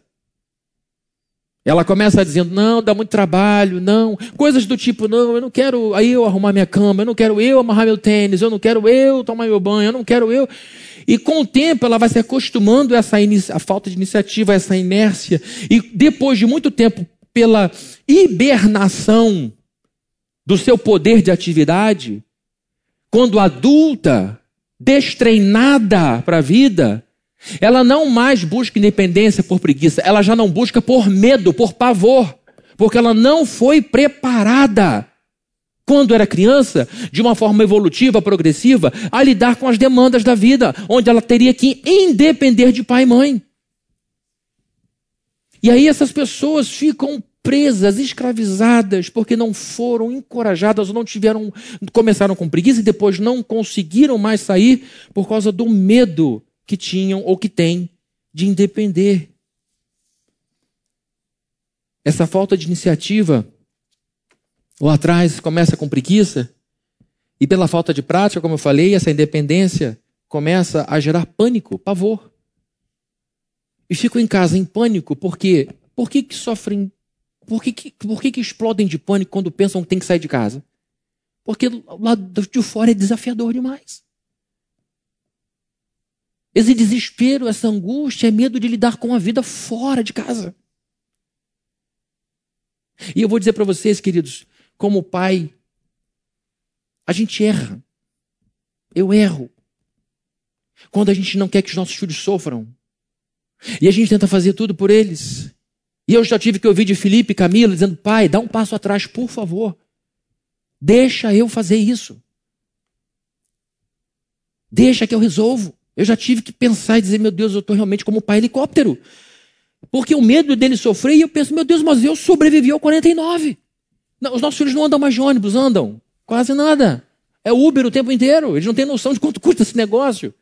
Ela começa dizendo: não, dá muito trabalho, não. Coisas do tipo: não, eu não quero eu arrumar minha cama, eu não quero eu amarrar meu tênis, eu não quero eu tomar meu banho, eu não quero eu. E com o tempo ela vai se acostumando a essa a falta de iniciativa, a essa inércia. E depois de muito tempo, pela hibernação do seu poder de atividade, quando adulta, destreinada para a vida, ela não mais busca independência por preguiça, ela já não busca por medo, por pavor, porque ela não foi preparada quando era criança, de uma forma evolutiva, progressiva, a lidar com as demandas da vida, onde ela teria que independer de pai e mãe. E aí essas pessoas ficam presas, escravizadas, porque não foram encorajadas ou não tiveram, começaram com preguiça e depois não conseguiram mais sair por causa do medo que tinham ou que têm de independer. Essa falta de iniciativa lá atrás começa com preguiça e pela falta de prática, como eu falei, essa independência começa a gerar pânico, pavor. E ficam em casa em pânico porque por que, que sofrem por que, que, por que, que explodem de pânico quando pensam que tem que sair de casa? Porque lá de fora é desafiador demais. Esse desespero, essa angústia, é medo de lidar com a vida fora de casa. E eu vou dizer para vocês, queridos, como pai, a gente erra. Eu erro. Quando a gente não quer que os nossos filhos sofram. E a gente tenta fazer tudo por eles. E eu já tive que ouvir de Felipe e Camila dizendo: pai, dá um passo atrás, por favor. Deixa eu fazer isso. Deixa que eu resolvo. Eu já tive que pensar e dizer: meu Deus, eu estou realmente como pai helicóptero. Porque o medo dele sofrer, e eu penso: meu Deus, mas eu sobrevivi ao 49. Não, os nossos filhos não andam mais de ônibus, andam. Quase nada. É Uber o tempo inteiro. Eles não têm noção de quanto custa esse negócio.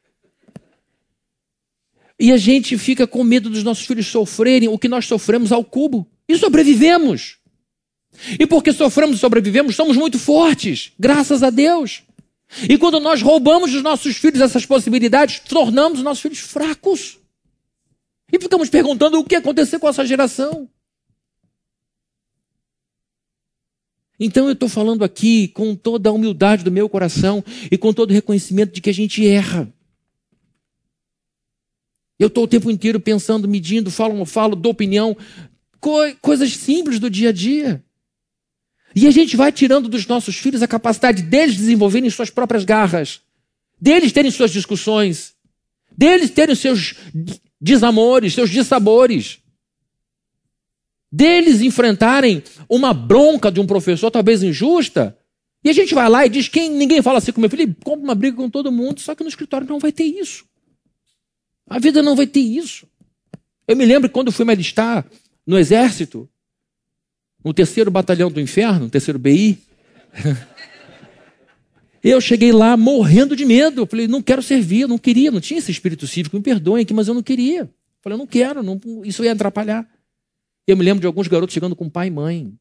E a gente fica com medo dos nossos filhos sofrerem o que nós sofremos ao cubo. E sobrevivemos. E porque sofremos e sobrevivemos, somos muito fortes, graças a Deus. E quando nós roubamos dos nossos filhos essas possibilidades, tornamos os nossos filhos fracos. E ficamos perguntando o que aconteceu com essa geração. Então eu estou falando aqui com toda a humildade do meu coração e com todo o reconhecimento de que a gente erra. Eu estou o tempo inteiro pensando, medindo, falo, falo, dou opinião, co coisas simples do dia a dia. E a gente vai tirando dos nossos filhos a capacidade deles desenvolverem suas próprias garras, deles terem suas discussões, deles terem seus desamores, seus dissabores, deles enfrentarem uma bronca de um professor, talvez injusta. E a gente vai lá e diz: quem ninguém fala assim com meu filho, compra uma briga com todo mundo, só que no escritório não vai ter isso. A vida não vai ter isso. Eu me lembro quando fui me alistar no exército, no terceiro batalhão do inferno, no terceiro BI. Eu cheguei lá morrendo de medo. Eu falei, não quero servir, não queria, não tinha esse espírito cívico, me perdoem aqui, mas eu não queria. Eu falei, eu não quero, não, isso ia atrapalhar. Eu me lembro de alguns garotos chegando com pai e mãe.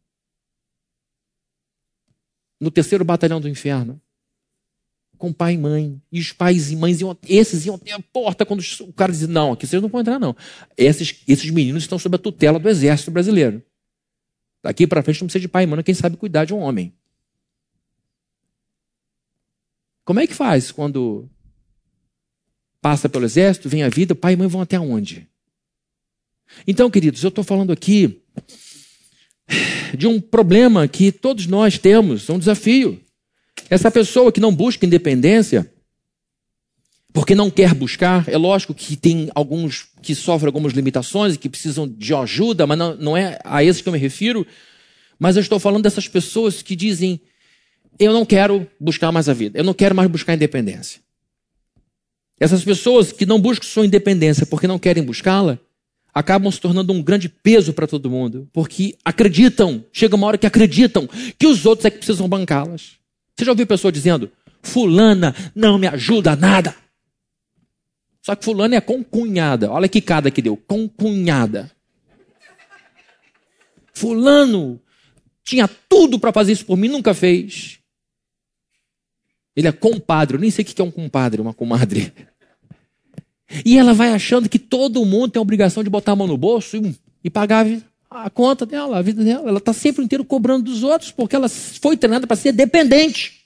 No terceiro batalhão do inferno com pai e mãe. E os pais e mães iam, esses iam até a porta quando o cara dizia: Não, aqui vocês não podem entrar, não. Esses, esses meninos estão sob a tutela do exército brasileiro. Daqui para frente não precisa de pai e mãe, quem sabe cuidar de um homem. Como é que faz quando passa pelo exército, vem a vida, pai e mãe vão até onde? Então, queridos, eu estou falando aqui de um problema que todos nós temos, é um desafio. Essa pessoa que não busca independência, porque não quer buscar, é lógico que tem alguns que sofrem algumas limitações e que precisam de ajuda, mas não, não é a esses que eu me refiro. Mas eu estou falando dessas pessoas que dizem: eu não quero buscar mais a vida, eu não quero mais buscar independência. Essas pessoas que não buscam sua independência porque não querem buscá-la, acabam se tornando um grande peso para todo mundo, porque acreditam, chega uma hora que acreditam que os outros é que precisam bancá-las. Você já ouviu pessoa dizendo: Fulana não me ajuda a nada? Só que fulano é concunhada. Olha que cada que deu. Concunhada. Fulano tinha tudo para fazer isso por mim, nunca fez. Ele é compadre. Eu nem sei o que é um compadre, uma comadre. E ela vai achando que todo mundo tem a obrigação de botar a mão no bolso e, e pagar a conta dela, a vida dela. Ela está sempre inteiro cobrando dos outros, porque ela foi treinada para ser dependente.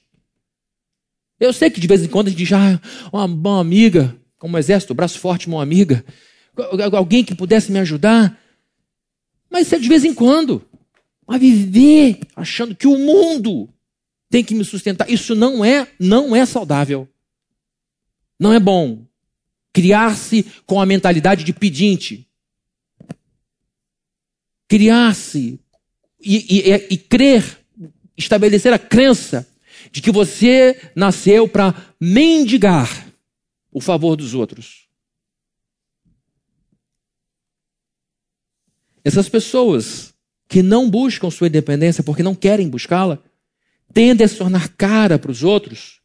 Eu sei que de vez em quando a gente diz, ah, uma, uma amiga, como exército, braço forte, uma amiga, alguém que pudesse me ajudar. Mas isso é de vez em quando. Mas viver achando que o mundo tem que me sustentar, isso não é, não é saudável. Não é bom criar-se com a mentalidade de pedinte. Criar-se e, e, e crer, estabelecer a crença de que você nasceu para mendigar o favor dos outros. Essas pessoas que não buscam sua independência porque não querem buscá-la, tendem a se tornar cara para os outros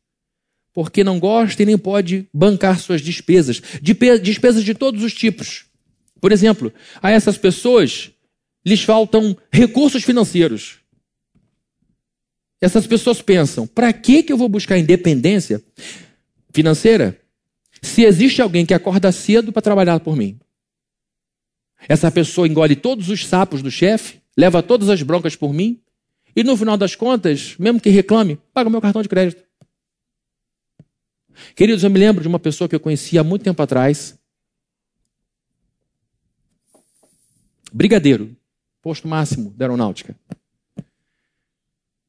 porque não gosta e nem pode bancar suas despesas, despesas de todos os tipos. Por exemplo, a essas pessoas lhes faltam recursos financeiros. Essas pessoas pensam: para que, que eu vou buscar independência financeira se existe alguém que acorda cedo para trabalhar por mim? Essa pessoa engole todos os sapos do chefe, leva todas as broncas por mim e no final das contas, mesmo que reclame, paga o meu cartão de crédito. Queridos, eu me lembro de uma pessoa que eu conhecia há muito tempo atrás. Brigadeiro, posto máximo da aeronáutica.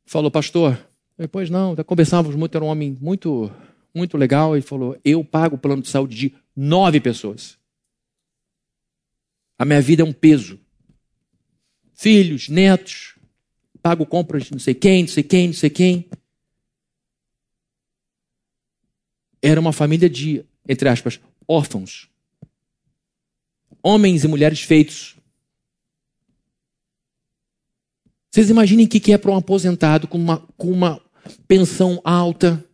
Falou, pastor, depois não, conversávamos muito, era um homem muito, muito legal, e falou, eu pago o plano de saúde de nove pessoas. A minha vida é um peso. Filhos, netos, pago compras de não sei quem, não sei quem, não sei quem. era uma família de, entre aspas, órfãos. Homens e mulheres feitos. Vocês imaginem o que é para um aposentado com uma, com uma pensão alta,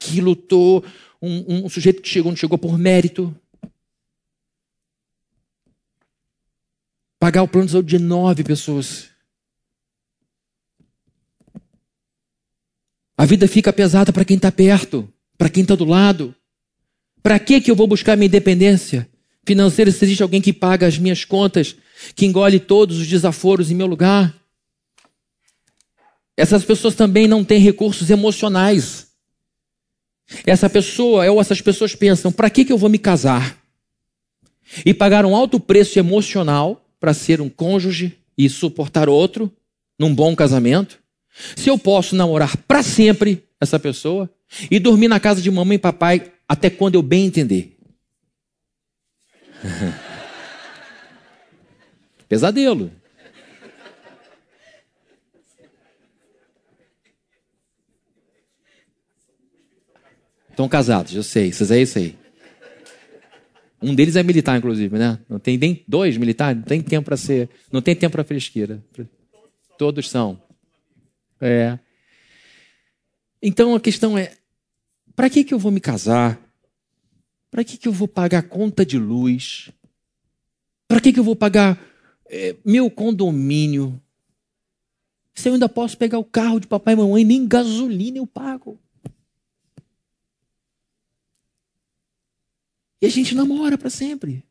que lutou, um, um sujeito que chegou, não chegou por mérito. Pagar o plano de saúde de nove pessoas. A vida fica pesada para quem está perto para quem está do lado. Para que que eu vou buscar minha independência financeira se existe alguém que paga as minhas contas, que engole todos os desaforos em meu lugar? Essas pessoas também não têm recursos emocionais. Essa pessoa, ou essas pessoas pensam: para que que eu vou me casar? E pagar um alto preço emocional para ser um cônjuge e suportar outro num bom casamento? Se eu posso namorar para sempre essa pessoa, e dormir na casa de mamãe e papai até quando eu bem entender. Pesadelo. Estão casados, eu sei, vocês é isso aí. Um deles é militar, inclusive, né? Não tem nem dois militares, não tem tempo para ser, não tem tempo para fresqueira. Todos são. É. Então a questão é: para que, que eu vou me casar? Para que, que eu vou pagar conta de luz? Para que, que eu vou pagar é, meu condomínio? Se eu ainda posso pegar o carro de papai e mamãe, nem gasolina eu pago. E a gente namora para sempre.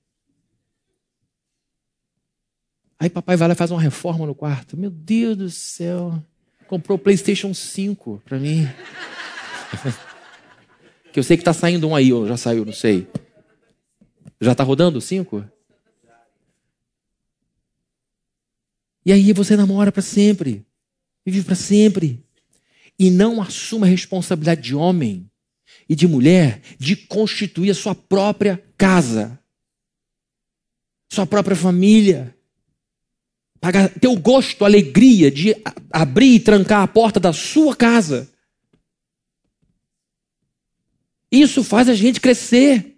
Aí papai vai lá e faz uma reforma no quarto. Meu Deus do céu. Comprou o PlayStation 5 para mim. Que eu sei que está saindo um aí, ou já saiu, não sei. Já está rodando cinco? E aí você namora para sempre. Vive para sempre. E não assuma a responsabilidade de homem e de mulher de constituir a sua própria casa. Sua própria família. Pagar, ter o gosto, a alegria de abrir e trancar a porta da sua casa isso faz a gente crescer.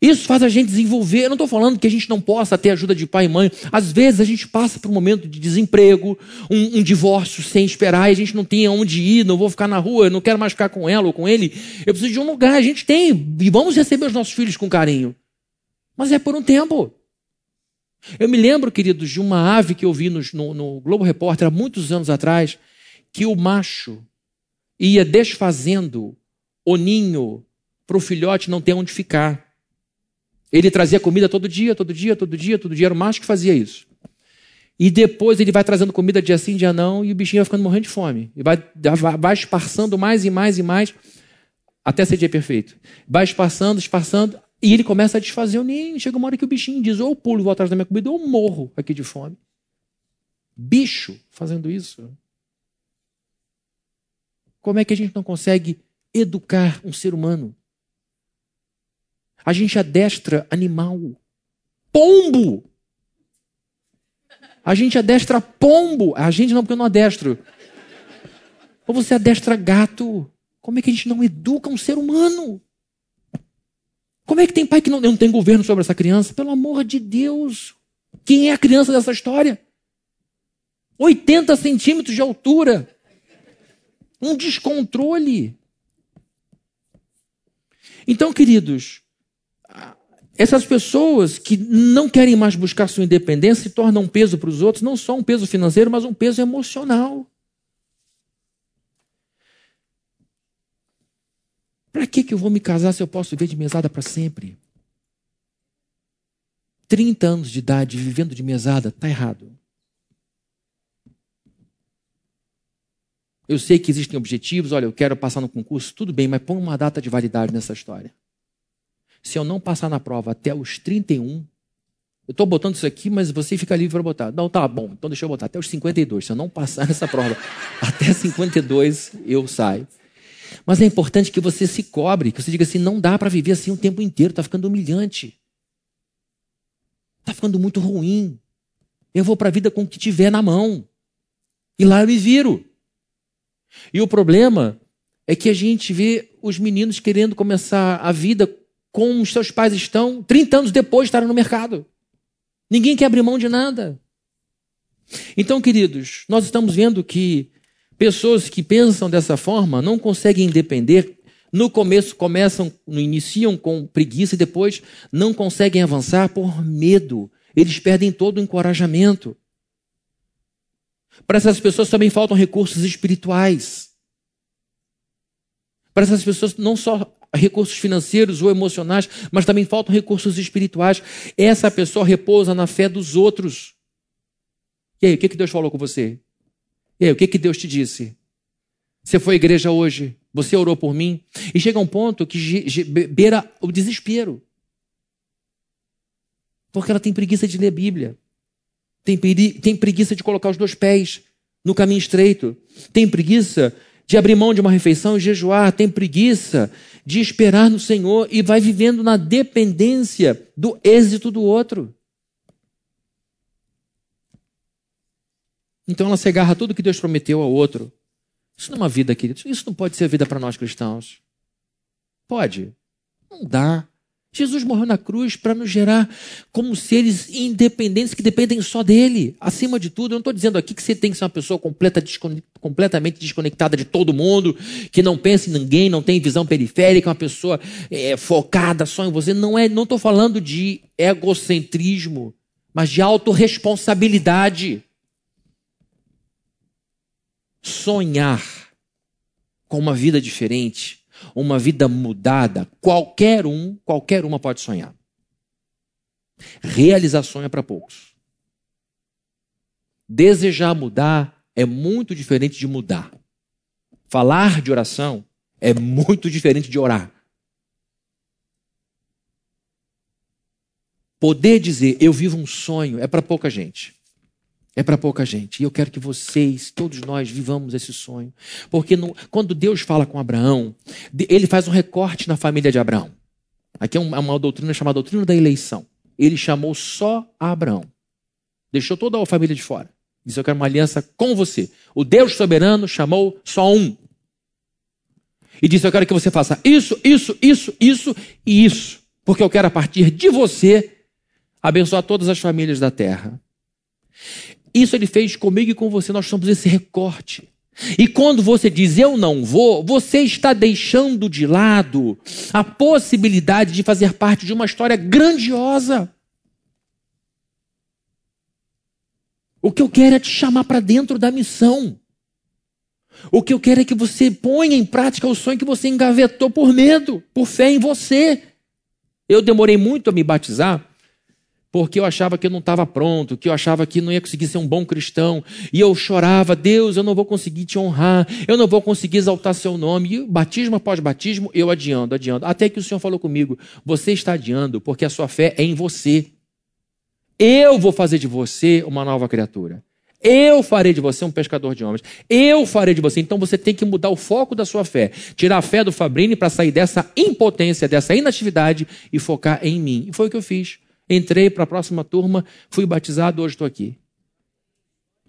Isso faz a gente desenvolver. Eu não estou falando que a gente não possa ter ajuda de pai e mãe. Às vezes a gente passa por um momento de desemprego, um, um divórcio sem esperar, e a gente não tem aonde ir, não vou ficar na rua, não quero mais ficar com ela ou com ele. Eu preciso de um lugar. A gente tem, e vamos receber os nossos filhos com carinho. Mas é por um tempo. Eu me lembro, queridos, de uma ave que eu vi no, no, no Globo Repórter há muitos anos atrás, que o macho ia desfazendo o ninho para o filhote não ter onde ficar. Ele trazia comida todo dia, todo dia, todo dia, todo dia. Era o macho que fazia isso. E depois ele vai trazendo comida dia sim, dia não, e o bichinho vai ficando morrendo de fome. E vai, vai esparçando mais e mais e mais, até ser dia perfeito. Vai esparçando, esparçando, e ele começa a desfazer o ninho. Chega uma hora que o bichinho diz: ou pulo, vou atrás da minha comida, ou morro aqui de fome. Bicho fazendo isso. Como é que a gente não consegue educar um ser humano? A gente adestra animal. Pombo! A gente adestra pombo. A gente não, porque eu não adestro. Ou você adestra gato. Como é que a gente não educa um ser humano? Como é que tem pai que não, não tem governo sobre essa criança? Pelo amor de Deus. Quem é a criança dessa história? 80 centímetros de altura. Um descontrole. Então, queridos, essas pessoas que não querem mais buscar sua independência se tornam um peso para os outros, não só um peso financeiro, mas um peso emocional. Para que, que eu vou me casar se eu posso viver de mesada para sempre? 30 anos de idade vivendo de mesada, está errado. Eu sei que existem objetivos, olha, eu quero passar no concurso, tudo bem, mas põe uma data de validade nessa história. Se eu não passar na prova até os 31, eu estou botando isso aqui, mas você fica livre para botar. Não, tá bom, então deixa eu botar até os 52. Se eu não passar nessa prova até 52, eu saio. Mas é importante que você se cobre, que você diga assim: não dá para viver assim o tempo inteiro, está ficando humilhante. Está ficando muito ruim. Eu vou para a vida com o que tiver na mão. E lá eu me viro. E o problema é que a gente vê os meninos querendo começar a vida como os seus pais estão 30 anos depois de estarem no mercado. Ninguém quer abrir mão de nada. Então, queridos, nós estamos vendo que pessoas que pensam dessa forma não conseguem depender. No começo começam, iniciam com preguiça e depois não conseguem avançar por medo. Eles perdem todo o encorajamento. Para essas pessoas também faltam recursos espirituais. Para essas pessoas não só recursos financeiros ou emocionais, mas também faltam recursos espirituais. Essa pessoa repousa na fé dos outros. E aí, o que, Deus falou com você? E aí, o que, que Deus te disse? Você foi à igreja hoje? Você orou por mim? E chega um ponto que beira o desespero. Porque ela tem preguiça de ler Bíblia. Tem, tem preguiça de colocar os dois pés no caminho estreito. Tem preguiça de abrir mão de uma refeição e jejuar. Tem preguiça de esperar no Senhor e vai vivendo na dependência do êxito do outro. Então ela se agarra a tudo que Deus prometeu ao outro. Isso não é uma vida, queridos. Isso não pode ser vida para nós cristãos. Pode. Não dá. Jesus morreu na cruz para nos gerar como seres independentes que dependem só dele. Acima de tudo, eu não estou dizendo aqui que você tem que ser uma pessoa completa, completamente desconectada de todo mundo, que não pensa em ninguém, não tem visão periférica, uma pessoa é, focada só em você. Não é, não estou falando de egocentrismo, mas de autorresponsabilidade. Sonhar com uma vida diferente uma vida mudada, qualquer um, qualquer uma pode sonhar. Realizar sonho é para poucos. Desejar mudar é muito diferente de mudar. Falar de oração é muito diferente de orar. Poder dizer eu vivo um sonho é para pouca gente. É para pouca gente. E eu quero que vocês, todos nós, vivamos esse sonho. Porque no, quando Deus fala com Abraão, ele faz um recorte na família de Abraão. Aqui é uma, é uma doutrina chamada doutrina da eleição. Ele chamou só Abraão. Deixou toda a família de fora. Disse: Eu quero uma aliança com você. O Deus soberano chamou só um. E disse: Eu quero que você faça isso, isso, isso, isso e isso. Porque eu quero, a partir de você, abençoar todas as famílias da terra. Isso ele fez comigo e com você, nós somos esse recorte. E quando você diz eu não vou, você está deixando de lado a possibilidade de fazer parte de uma história grandiosa. O que eu quero é te chamar para dentro da missão. O que eu quero é que você ponha em prática o sonho que você engavetou por medo, por fé em você. Eu demorei muito a me batizar porque eu achava que eu não estava pronto, que eu achava que não ia conseguir ser um bom cristão, e eu chorava, Deus, eu não vou conseguir te honrar, eu não vou conseguir exaltar seu nome. E batismo após batismo, eu adiando, adiando. Até que o Senhor falou comigo: você está adiando porque a sua fé é em você. Eu vou fazer de você uma nova criatura. Eu farei de você um pescador de homens. Eu farei de você. Então você tem que mudar o foco da sua fé. Tirar a fé do Fabrini para sair dessa impotência, dessa inatividade e focar em mim. E foi o que eu fiz. Entrei para a próxima turma, fui batizado, hoje estou aqui.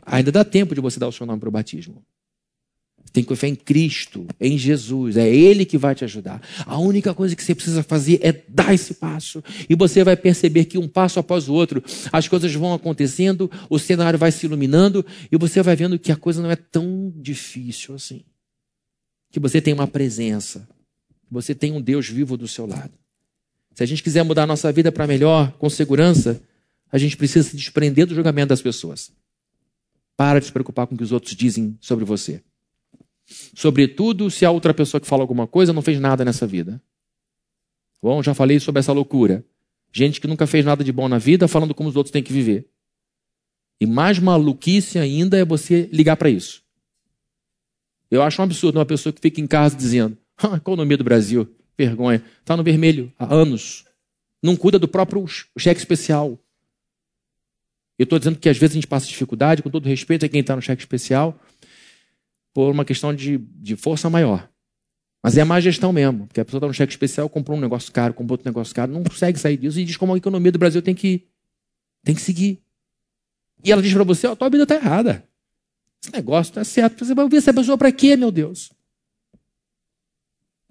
Ainda dá tempo de você dar o seu nome para o batismo. Tem que confiar em Cristo, em Jesus. É Ele que vai te ajudar. A única coisa que você precisa fazer é dar esse passo. E você vai perceber que um passo após o outro, as coisas vão acontecendo, o cenário vai se iluminando e você vai vendo que a coisa não é tão difícil assim. Que você tem uma presença. Você tem um Deus vivo do seu lado. Se a gente quiser mudar a nossa vida para melhor, com segurança, a gente precisa se desprender do julgamento das pessoas. Para de se preocupar com o que os outros dizem sobre você. Sobretudo se a outra pessoa que fala alguma coisa não fez nada nessa vida. Bom, já falei sobre essa loucura. Gente que nunca fez nada de bom na vida falando como os outros têm que viver. E mais maluquice ainda é você ligar para isso. Eu acho um absurdo uma pessoa que fica em casa dizendo: ah, economia do Brasil, vergonha. Está no vermelho há anos. Não cuida do próprio cheque especial. Eu estou dizendo que às vezes a gente passa dificuldade, com todo respeito a quem está no cheque especial, por uma questão de, de força maior. Mas é má gestão mesmo, porque a pessoa está no cheque especial, comprou um negócio caro, comprou outro negócio caro, não consegue sair disso e diz como a economia do Brasil tem que, tem que seguir. E ela diz para você: a tua vida está errada. Esse negócio não é certo. Você vai ouvir essa pessoa para quê, meu Deus?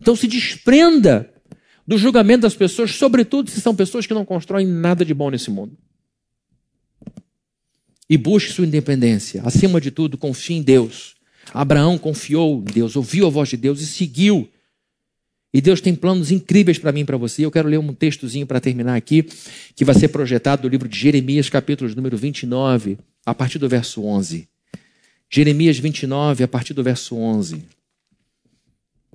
Então se desprenda do julgamento das pessoas, sobretudo se são pessoas que não constroem nada de bom nesse mundo. E busque sua independência. Acima de tudo, confie em Deus. Abraão confiou em Deus, ouviu a voz de Deus e seguiu. E Deus tem planos incríveis para mim e para você. Eu quero ler um textozinho para terminar aqui, que vai ser projetado do livro de Jeremias, capítulo número 29, a partir do verso 11. Jeremias 29, a partir do verso 11.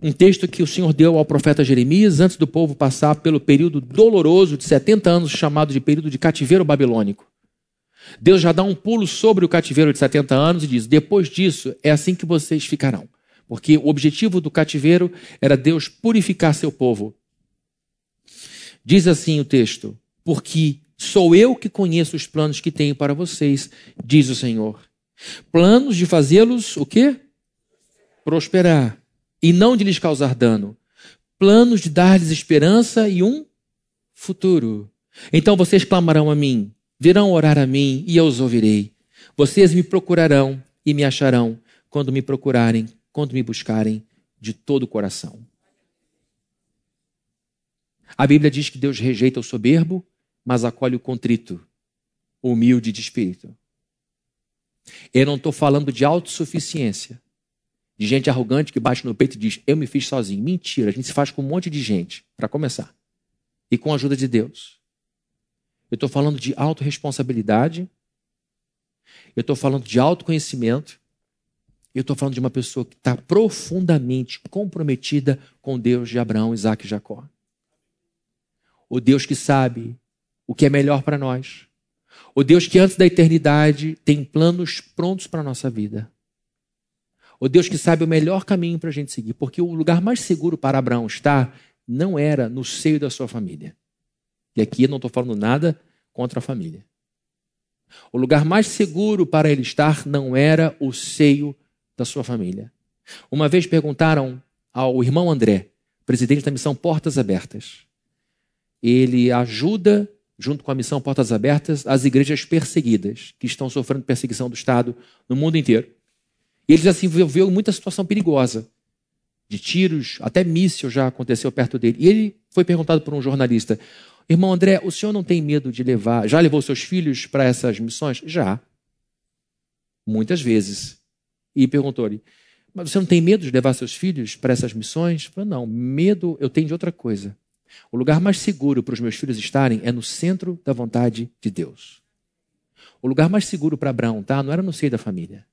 Um texto que o Senhor deu ao profeta Jeremias antes do povo passar pelo período doloroso de 70 anos, chamado de período de cativeiro babilônico. Deus já dá um pulo sobre o cativeiro de 70 anos e diz: depois disso, é assim que vocês ficarão. Porque o objetivo do cativeiro era Deus purificar seu povo. Diz assim o texto: Porque sou eu que conheço os planos que tenho para vocês, diz o Senhor. Planos de fazê-los o quê? Prosperar e não de lhes causar dano. Planos de dar-lhes esperança e um futuro. Então vocês clamarão a mim, virão orar a mim e eu os ouvirei. Vocês me procurarão e me acharão quando me procurarem, quando me buscarem de todo o coração. A Bíblia diz que Deus rejeita o soberbo, mas acolhe o contrito, o humilde de espírito. Eu não estou falando de autossuficiência, de gente arrogante que bate no peito e diz: Eu me fiz sozinho. Mentira, a gente se faz com um monte de gente, para começar, e com a ajuda de Deus. Eu estou falando de autorresponsabilidade. Eu estou falando de autoconhecimento. Eu estou falando de uma pessoa que está profundamente comprometida com Deus de Abraão, Isaac e Jacó. O Deus que sabe o que é melhor para nós. O Deus que antes da eternidade tem planos prontos para a nossa vida. O Deus que sabe o melhor caminho para a gente seguir. Porque o lugar mais seguro para Abraão estar não era no seio da sua família. E aqui eu não estou falando nada contra a família. O lugar mais seguro para ele estar não era o seio da sua família. Uma vez perguntaram ao irmão André, presidente da missão Portas Abertas. Ele ajuda, junto com a missão Portas Abertas, as igrejas perseguidas, que estão sofrendo perseguição do Estado no mundo inteiro. E ele já se envolveu em muita situação perigosa de tiros, até míssil já aconteceu perto dele. E ele foi perguntado por um jornalista: Irmão André, o senhor não tem medo de levar. Já levou seus filhos para essas missões? Já. Muitas vezes. E perguntou-lhe: Mas você não tem medo de levar seus filhos para essas missões? Falei, não, medo eu tenho de outra coisa. O lugar mais seguro para os meus filhos estarem é no centro da vontade de Deus. O lugar mais seguro para Abraão, tá? Não era no seio da família.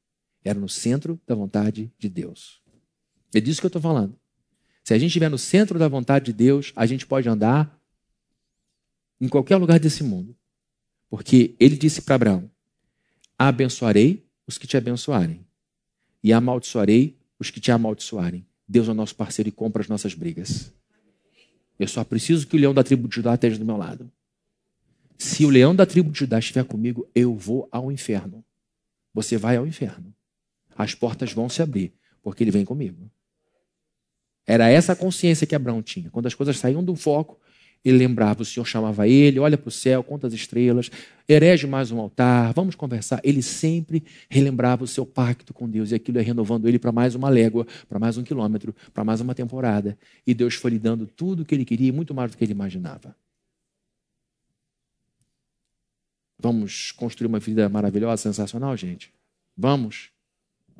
Era no centro da vontade de Deus. É disso que eu estou falando. Se a gente estiver no centro da vontade de Deus, a gente pode andar em qualquer lugar desse mundo. Porque ele disse para Abraão: Abençoarei os que te abençoarem, e amaldiçoarei os que te amaldiçoarem. Deus é o nosso parceiro e compra as nossas brigas. Eu só preciso que o leão da tribo de Judá esteja do meu lado. Se o leão da tribo de Judá estiver comigo, eu vou ao inferno. Você vai ao inferno. As portas vão se abrir, porque ele vem comigo. Era essa a consciência que Abraão tinha. Quando as coisas saíam do foco, ele lembrava, o Senhor chamava ele, olha para o céu, conta as estrelas, herege mais um altar, vamos conversar. Ele sempre relembrava o seu pacto com Deus e aquilo ia renovando ele para mais uma légua, para mais um quilômetro, para mais uma temporada. E Deus foi lhe dando tudo o que ele queria e muito mais do que ele imaginava. Vamos construir uma vida maravilhosa, sensacional, gente? Vamos?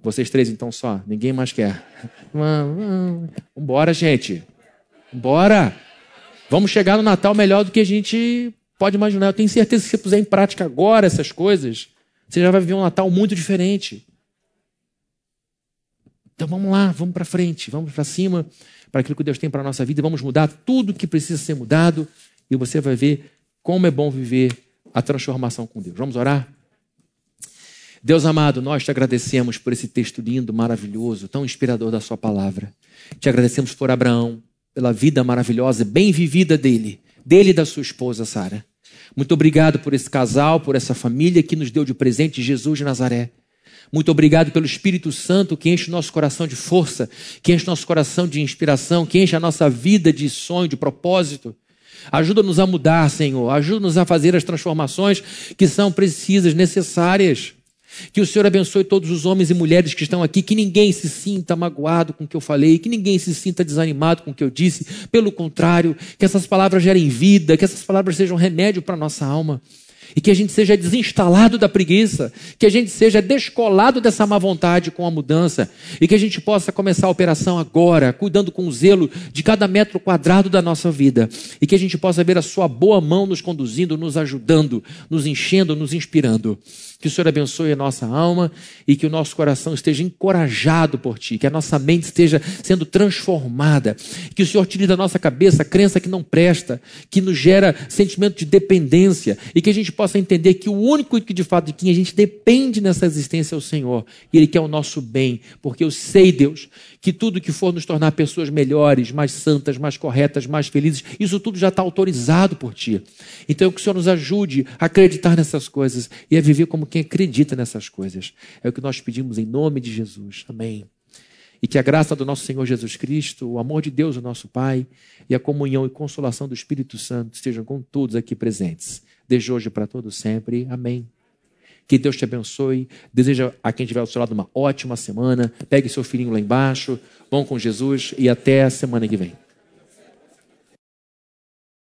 Vocês três então só, ninguém mais quer. Vamos, embora, gente. Bora! Vamos chegar no Natal melhor do que a gente pode imaginar. Eu tenho certeza que se você puser em prática agora essas coisas, você já vai viver um Natal muito diferente. Então vamos lá, vamos para frente, vamos para cima, para aquilo que Deus tem para a nossa vida, vamos mudar tudo que precisa ser mudado e você vai ver como é bom viver a transformação com Deus. Vamos orar? Deus amado, nós te agradecemos por esse texto lindo, maravilhoso, tão inspirador da Sua palavra. Te agradecemos por Abraão, pela vida maravilhosa, bem vivida dele, dele e da sua esposa Sara. Muito obrigado por esse casal, por essa família que nos deu de presente Jesus de Nazaré. Muito obrigado pelo Espírito Santo que enche o nosso coração de força, que enche o nosso coração de inspiração, que enche a nossa vida de sonho, de propósito. Ajuda-nos a mudar, Senhor. Ajuda-nos a fazer as transformações que são precisas, necessárias. Que o Senhor abençoe todos os homens e mulheres que estão aqui, que ninguém se sinta magoado com o que eu falei, que ninguém se sinta desanimado com o que eu disse. Pelo contrário, que essas palavras gerem vida, que essas palavras sejam remédio para a nossa alma. E que a gente seja desinstalado da preguiça, que a gente seja descolado dessa má vontade com a mudança, e que a gente possa começar a operação agora, cuidando com zelo de cada metro quadrado da nossa vida, e que a gente possa ver a Sua boa mão nos conduzindo, nos ajudando, nos enchendo, nos inspirando. Que o Senhor abençoe a nossa alma e que o nosso coração esteja encorajado por Ti, que a nossa mente esteja sendo transformada, que o Senhor tire da nossa cabeça a crença que não presta, que nos gera sentimento de dependência e que a gente possa entender que o único que de fato de quem a gente depende nessa existência é o Senhor e Ele quer o nosso bem, porque eu sei, Deus, que tudo que for nos tornar pessoas melhores, mais santas, mais corretas, mais felizes, isso tudo já está autorizado por Ti. Então que o Senhor nos ajude a acreditar nessas coisas e a viver como quem acredita nessas coisas. É o que nós pedimos em nome de Jesus. Amém. E que a graça do nosso Senhor Jesus Cristo, o amor de Deus, o nosso Pai, e a comunhão e consolação do Espírito Santo estejam com todos aqui presentes, desde hoje para todos sempre. Amém. Que Deus te abençoe. Deseja a quem estiver ao seu lado uma ótima semana. Pegue seu filhinho lá embaixo. Vão com Jesus e até a semana que vem.